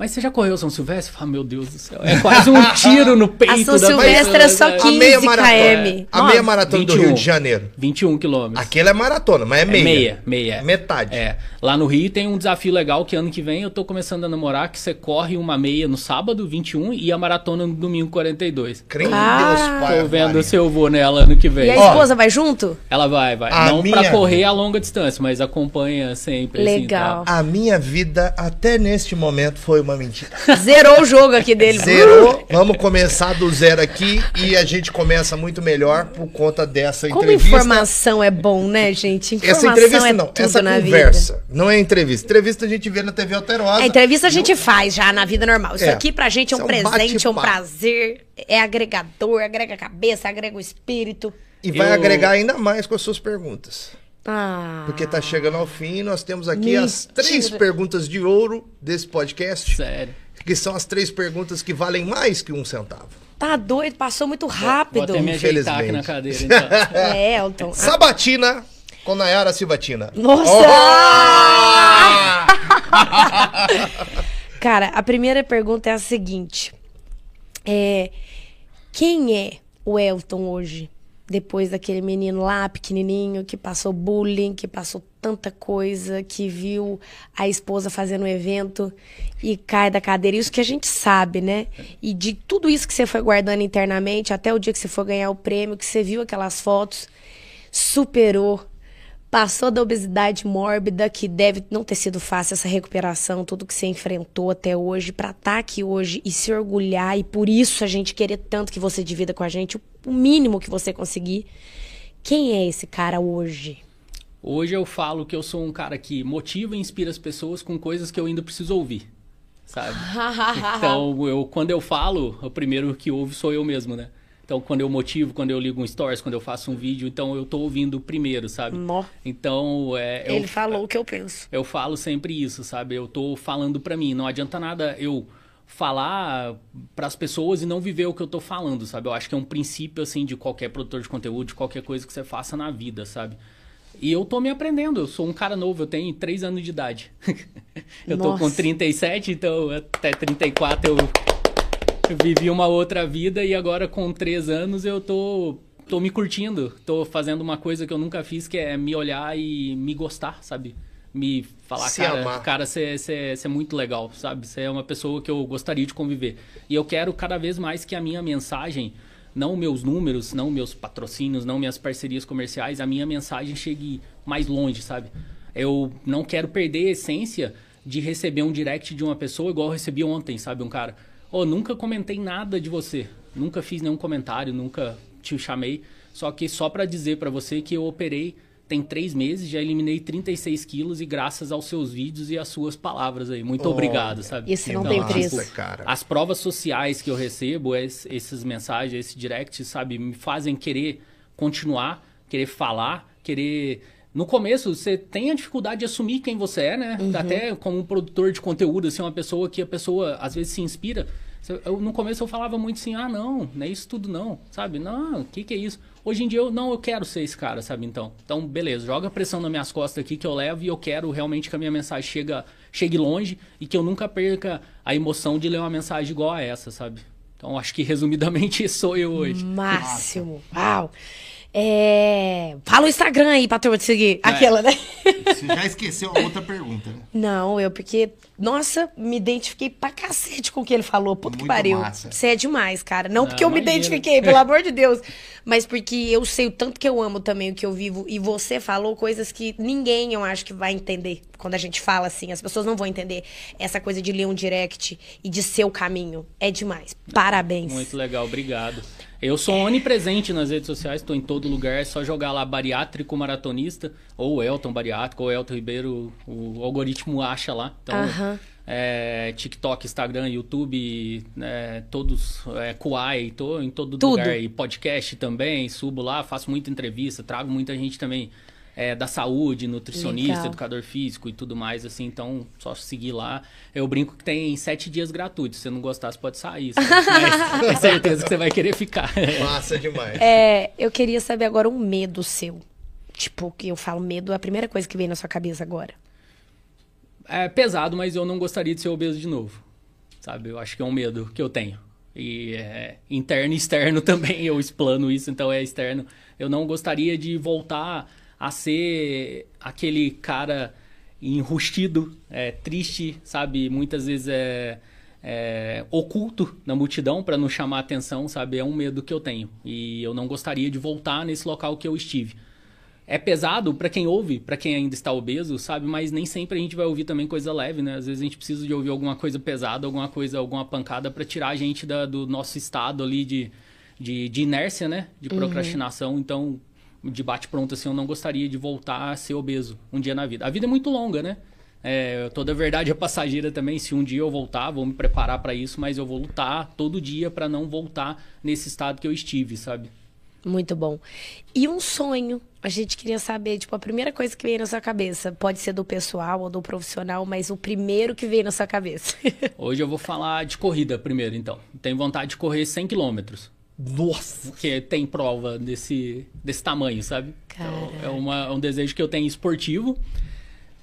Mas você já correu São Silvestre? Fala, meu Deus do céu. É quase um tiro no peito a São da Silvestre é só 15 a meia maratona, km. A meia maratona 21, do Rio de Janeiro. 21 quilômetros. Aquela é maratona, mas é meia. É meia, meia. Metade. É. Lá no Rio tem um desafio legal que ano que vem eu tô começando a namorar, que você corre uma meia no sábado, 21, e a maratona no domingo, 42. Crê ah, Deus, pai. Tô vendo se eu vou nela ano que vem. E a esposa Ó, vai junto? Ela vai, vai. Não minha... pra correr a longa distância, mas acompanha sempre. Legal. Assim, a minha vida até neste momento foi uma mentira. Zerou o jogo aqui dele. Zerou. Vamos começar do zero aqui e a gente começa muito melhor por conta dessa Como entrevista. Como informação é bom, né, gente? Informação essa entrevista é não, essa conversa. Vida. Não é entrevista. Entrevista a gente vê na TV Alterosa. A entrevista a gente faz já na vida normal. Isso é. aqui pra gente é um, é um presente, é um prazer, é agregador, agrega a cabeça, agrega o espírito. E vai Eu... agregar ainda mais com as suas perguntas. Ah. Porque tá chegando ao fim e nós temos aqui Mentira. as três perguntas de ouro desse podcast. Sério que são as três perguntas que valem mais que um centavo. Tá doido, passou muito rápido. Vou até me ajeitar aqui na cadeira, então. é, Elton. Sabatina com Nayara Silvatina. Nossa! Oh! Cara, a primeira pergunta é a seguinte. É, quem é o Elton hoje? Depois daquele menino lá, pequenininho, que passou bullying, que passou tanta coisa, que viu a esposa fazendo um evento e cai da cadeira. Isso que a gente sabe, né? E de tudo isso que você foi guardando internamente, até o dia que você for ganhar o prêmio, que você viu aquelas fotos, superou, passou da obesidade mórbida, que deve não ter sido fácil essa recuperação, tudo que você enfrentou até hoje, para estar tá aqui hoje e se orgulhar, e por isso a gente querer tanto que você divida com a gente o mínimo que você conseguir. Quem é esse cara hoje? Hoje eu falo que eu sou um cara que motiva e inspira as pessoas com coisas que eu ainda preciso ouvir, sabe? então, eu, quando eu falo, o primeiro que ouve sou eu mesmo, né? Então, quando eu motivo, quando eu ligo um stories, quando eu faço um vídeo, então eu tô ouvindo primeiro, sabe? Nó. Então, é, Ele eu, falou o que eu penso. eu falo sempre isso, sabe? Eu tô falando pra mim. Não adianta nada eu falar pras pessoas e não viver o que eu tô falando, sabe? Eu acho que é um princípio, assim, de qualquer produtor de conteúdo, de qualquer coisa que você faça na vida, sabe? E eu tô me aprendendo. Eu sou um cara novo, eu tenho 3 anos de idade. eu tô com Nossa. 37, então até 34 eu eu vivi uma outra vida e agora com três anos eu tô, tô me curtindo. Tô fazendo uma coisa que eu nunca fiz, que é me olhar e me gostar, sabe? Me falar, Se cara, amar. cara, você é muito legal, sabe? Você é uma pessoa que eu gostaria de conviver. E eu quero cada vez mais que a minha mensagem, não meus números, não meus patrocínios, não minhas parcerias comerciais, a minha mensagem chegue mais longe, sabe? Eu não quero perder a essência de receber um direct de uma pessoa igual eu recebi ontem, sabe? Um cara, ô, nunca comentei nada de você, nunca fiz nenhum comentário, nunca te chamei, só que só pra dizer pra você que eu operei tem três meses, já eliminei 36 quilos e graças aos seus vídeos e às suas palavras aí. Muito Oh, obrigado, sabe? Isso não Então, tem preço. cara. as provas sociais que eu recebo, es- essas mensagens, esse direct, sabe, me fazem querer continuar, querer falar, querer. No começo, você tem a dificuldade de assumir quem você é, né? Até como um produtor de conteúdo, assim, uma pessoa que a pessoa às vezes se inspira. Eu, no começo eu falava muito assim, ah, não, não é isso tudo não, sabe? Não, o que, que é isso? Hoje em dia eu não, eu quero ser esse cara, sabe? Então, então beleza, joga pressão nas minhas costas aqui que eu levo e eu quero realmente que a minha mensagem chega, chegue longe e que eu nunca perca a emoção de ler uma mensagem igual a essa, sabe? Então acho que resumidamente sou eu hoje. Máximo. Uau. É... Fala o Instagram aí pra turma te seguir. É. Aquela, né? Você já esqueceu a outra pergunta, né? Não, eu porque, nossa, me identifiquei pra cacete com o que ele falou. Puta que pariu. massa. Você é demais, cara. Não Ah, porque eu me imagina. identifiquei, pelo amor de Deus. Mas porque eu sei o tanto que eu amo também o que eu vivo. E você falou coisas que ninguém, eu acho, que vai entender. Quando a gente fala assim, as pessoas não vão entender essa coisa de ler um direct e de ser o caminho. É demais. Parabéns. Muito legal, obrigado. Eu sou onipresente nas redes sociais, estou em todo lugar, é só jogar lá bariátrico maratonista, ou Elton Bariátrico, ou Elton Ribeiro, o algoritmo acha lá. Então, Aham. É, TikTok, Instagram, YouTube, né, todos, é, Kuai, tô em todo Tudo. lugar. E podcast também, subo lá, faço muita entrevista, trago muita gente também é, da saúde, nutricionista, Legal. educador físico e tudo mais, assim, então só seguir lá. Eu brinco que tem sete dias gratuitos, se você não gostar, você pode sair, mas tenho certeza que você vai querer ficar. Massa demais. É, eu queria saber agora um medo seu. Tipo, que eu falo medo, é a primeira coisa que vem na sua cabeça agora. É pesado, mas eu não gostaria de ser obeso de novo. Sabe? Eu acho que é um medo que eu tenho. E é, interno e externo também eu explano isso, então é externo. Eu não gostaria de voltar a ser aquele cara enrustido, é, triste, sabe? Muitas vezes é, é, oculto na multidão para não chamar atenção, sabe? É um medo que eu tenho. E eu não gostaria de voltar nesse local que eu estive. É pesado para quem ouve, para quem ainda está obeso, sabe? Mas nem sempre a gente vai ouvir também coisa leve, né? Às vezes a gente precisa de ouvir alguma coisa pesada, alguma coisa, alguma pancada para tirar a gente da- do nosso estado ali de, de, de inércia, né? De procrastinação. Então, de bate pronto assim, eu não gostaria de voltar a ser obeso um dia na vida. A vida é muito longa, né? É, toda verdade é passageira também. Se um dia eu voltar, vou me preparar para isso, mas eu vou lutar todo dia para não voltar nesse estado que eu estive, sabe? Muito bom. E um sonho? A gente queria saber, tipo, a primeira coisa que veio na sua cabeça. Pode ser do pessoal ou do profissional, mas o primeiro que veio na sua cabeça. Hoje eu vou falar de corrida primeiro, então. Tenho vontade de correr 100 quilômetros. Nossa. Porque tem prova desse, desse tamanho, sabe? Então, é, uma- é um desejo que eu tenho esportivo.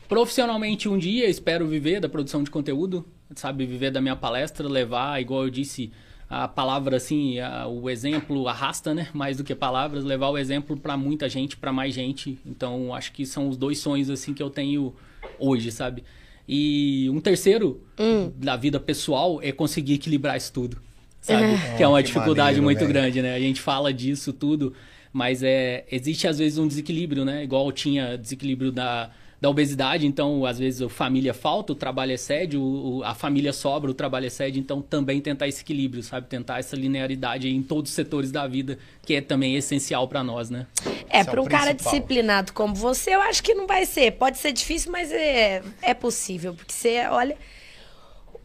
Profissionalmente, um dia, espero viver da produção de conteúdo, sabe? Viver da minha palestra, levar, igual eu disse, a palavra assim, a- o exemplo arrasta, né? Mais do que palavras, levar o exemplo para muita gente, para mais gente. Então, acho que são os dois sonhos assim que eu tenho hoje, sabe? E um terceiro da vida pessoal é conseguir equilibrar isso tudo, sabe? que é uma que dificuldade maneiro, muito velho. grande, né? A gente fala disso tudo, mas é existe às vezes um desequilíbrio, né? Igual tinha desequilíbrio da, da obesidade, então às vezes a família falta, o trabalho excede, o, o- a família sobra, o trabalho excede, então também tentar esse equilíbrio, sabe? Tentar essa linearidade aí em todos os setores da vida, que é também essencial para nós, né? É, é para um cara disciplinado como você, eu acho que não vai ser. Pode ser difícil, mas é, é possível. Porque você, olha.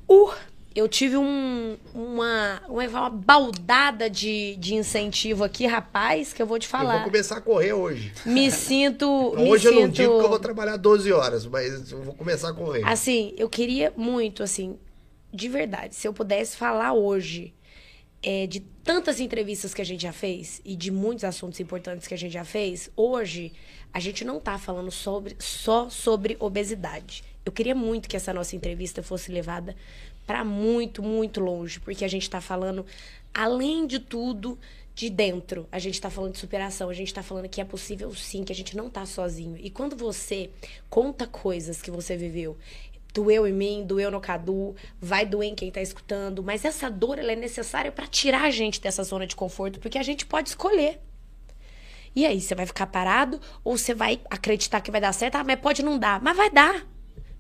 O eu tive um, uma, uma, uma baldada de, de incentivo aqui, rapaz, que eu vou te falar. Eu vou começar a correr hoje. Me sinto. hoje me eu não sinto... digo que eu vou trabalhar 12 horas, mas eu vou começar a correr. Assim, eu queria muito, assim, de verdade, se eu pudesse falar hoje é, de tantas entrevistas que a gente já fez e de muitos assuntos importantes que a gente já fez, hoje a gente não tá falando sobre, só sobre obesidade. Eu queria muito que essa nossa entrevista fosse levada para muito, muito longe, porque a gente está falando, além de tudo, de dentro. A gente está falando de superação, a gente está falando que é possível sim, que a gente não está sozinho. E quando você conta coisas que você viveu, doeu em mim, doeu no Cadu, vai doer em quem está escutando, mas essa dor ela é necessária para tirar a gente dessa zona de conforto, porque a gente pode escolher. E aí, você vai ficar parado ou você vai acreditar que vai dar certo? Ah, mas pode não dar. Mas vai dar.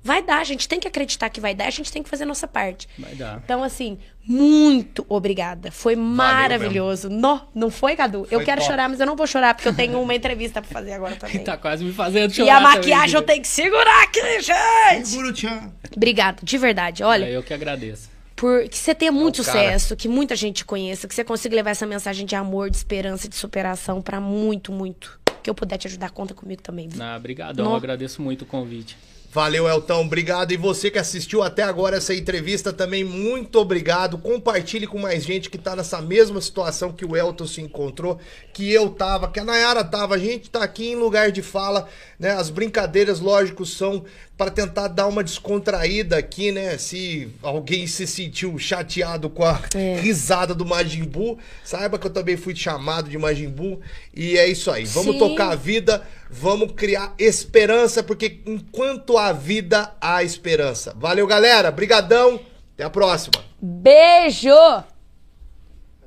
Vai dar, a gente tem que acreditar que vai dar, a gente tem que fazer a nossa parte. Vai dar. Então, assim, muito obrigada. Foi maravilhoso. Não, não foi, Cadu? Foi eu quero top. chorar, mas eu não vou chorar, porque eu tenho uma entrevista pra fazer agora também. tá quase me fazendo e chorar. a maquiagem eu também, tenho que segurar aqui, gente! Segura, Tchan. Obrigada, de verdade. Olha, É eu que agradeço. por que você tenha muito É o cara. sucesso, que muita gente te conheça, que você consiga levar essa mensagem de amor, de esperança, de superação pra muito, muito. Que eu puder te ajudar, conta comigo também. Ah, obrigadão, Nó. agradeço muito o convite. Valeu, Elton. Obrigado. E você que assistiu até agora essa entrevista também, muito obrigado. Compartilhe com mais gente que tá nessa mesma situação que o Elton se encontrou, que eu tava, que a Nayara tava. A gente tá aqui em lugar de fala, né? As brincadeiras, lógico, são para tentar dar uma descontraída aqui, né? Se alguém se sentiu chateado com a É. risada do Majin Buu, saiba que eu também fui chamado de Majin Buu. E é isso aí. Vamos Sim. tocar a vida, vamos criar esperança, porque enquanto há vida, há esperança. Valeu, galera. Brigadão. Até a próxima. Beijo!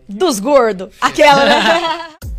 Dos gordos. Aquela, né?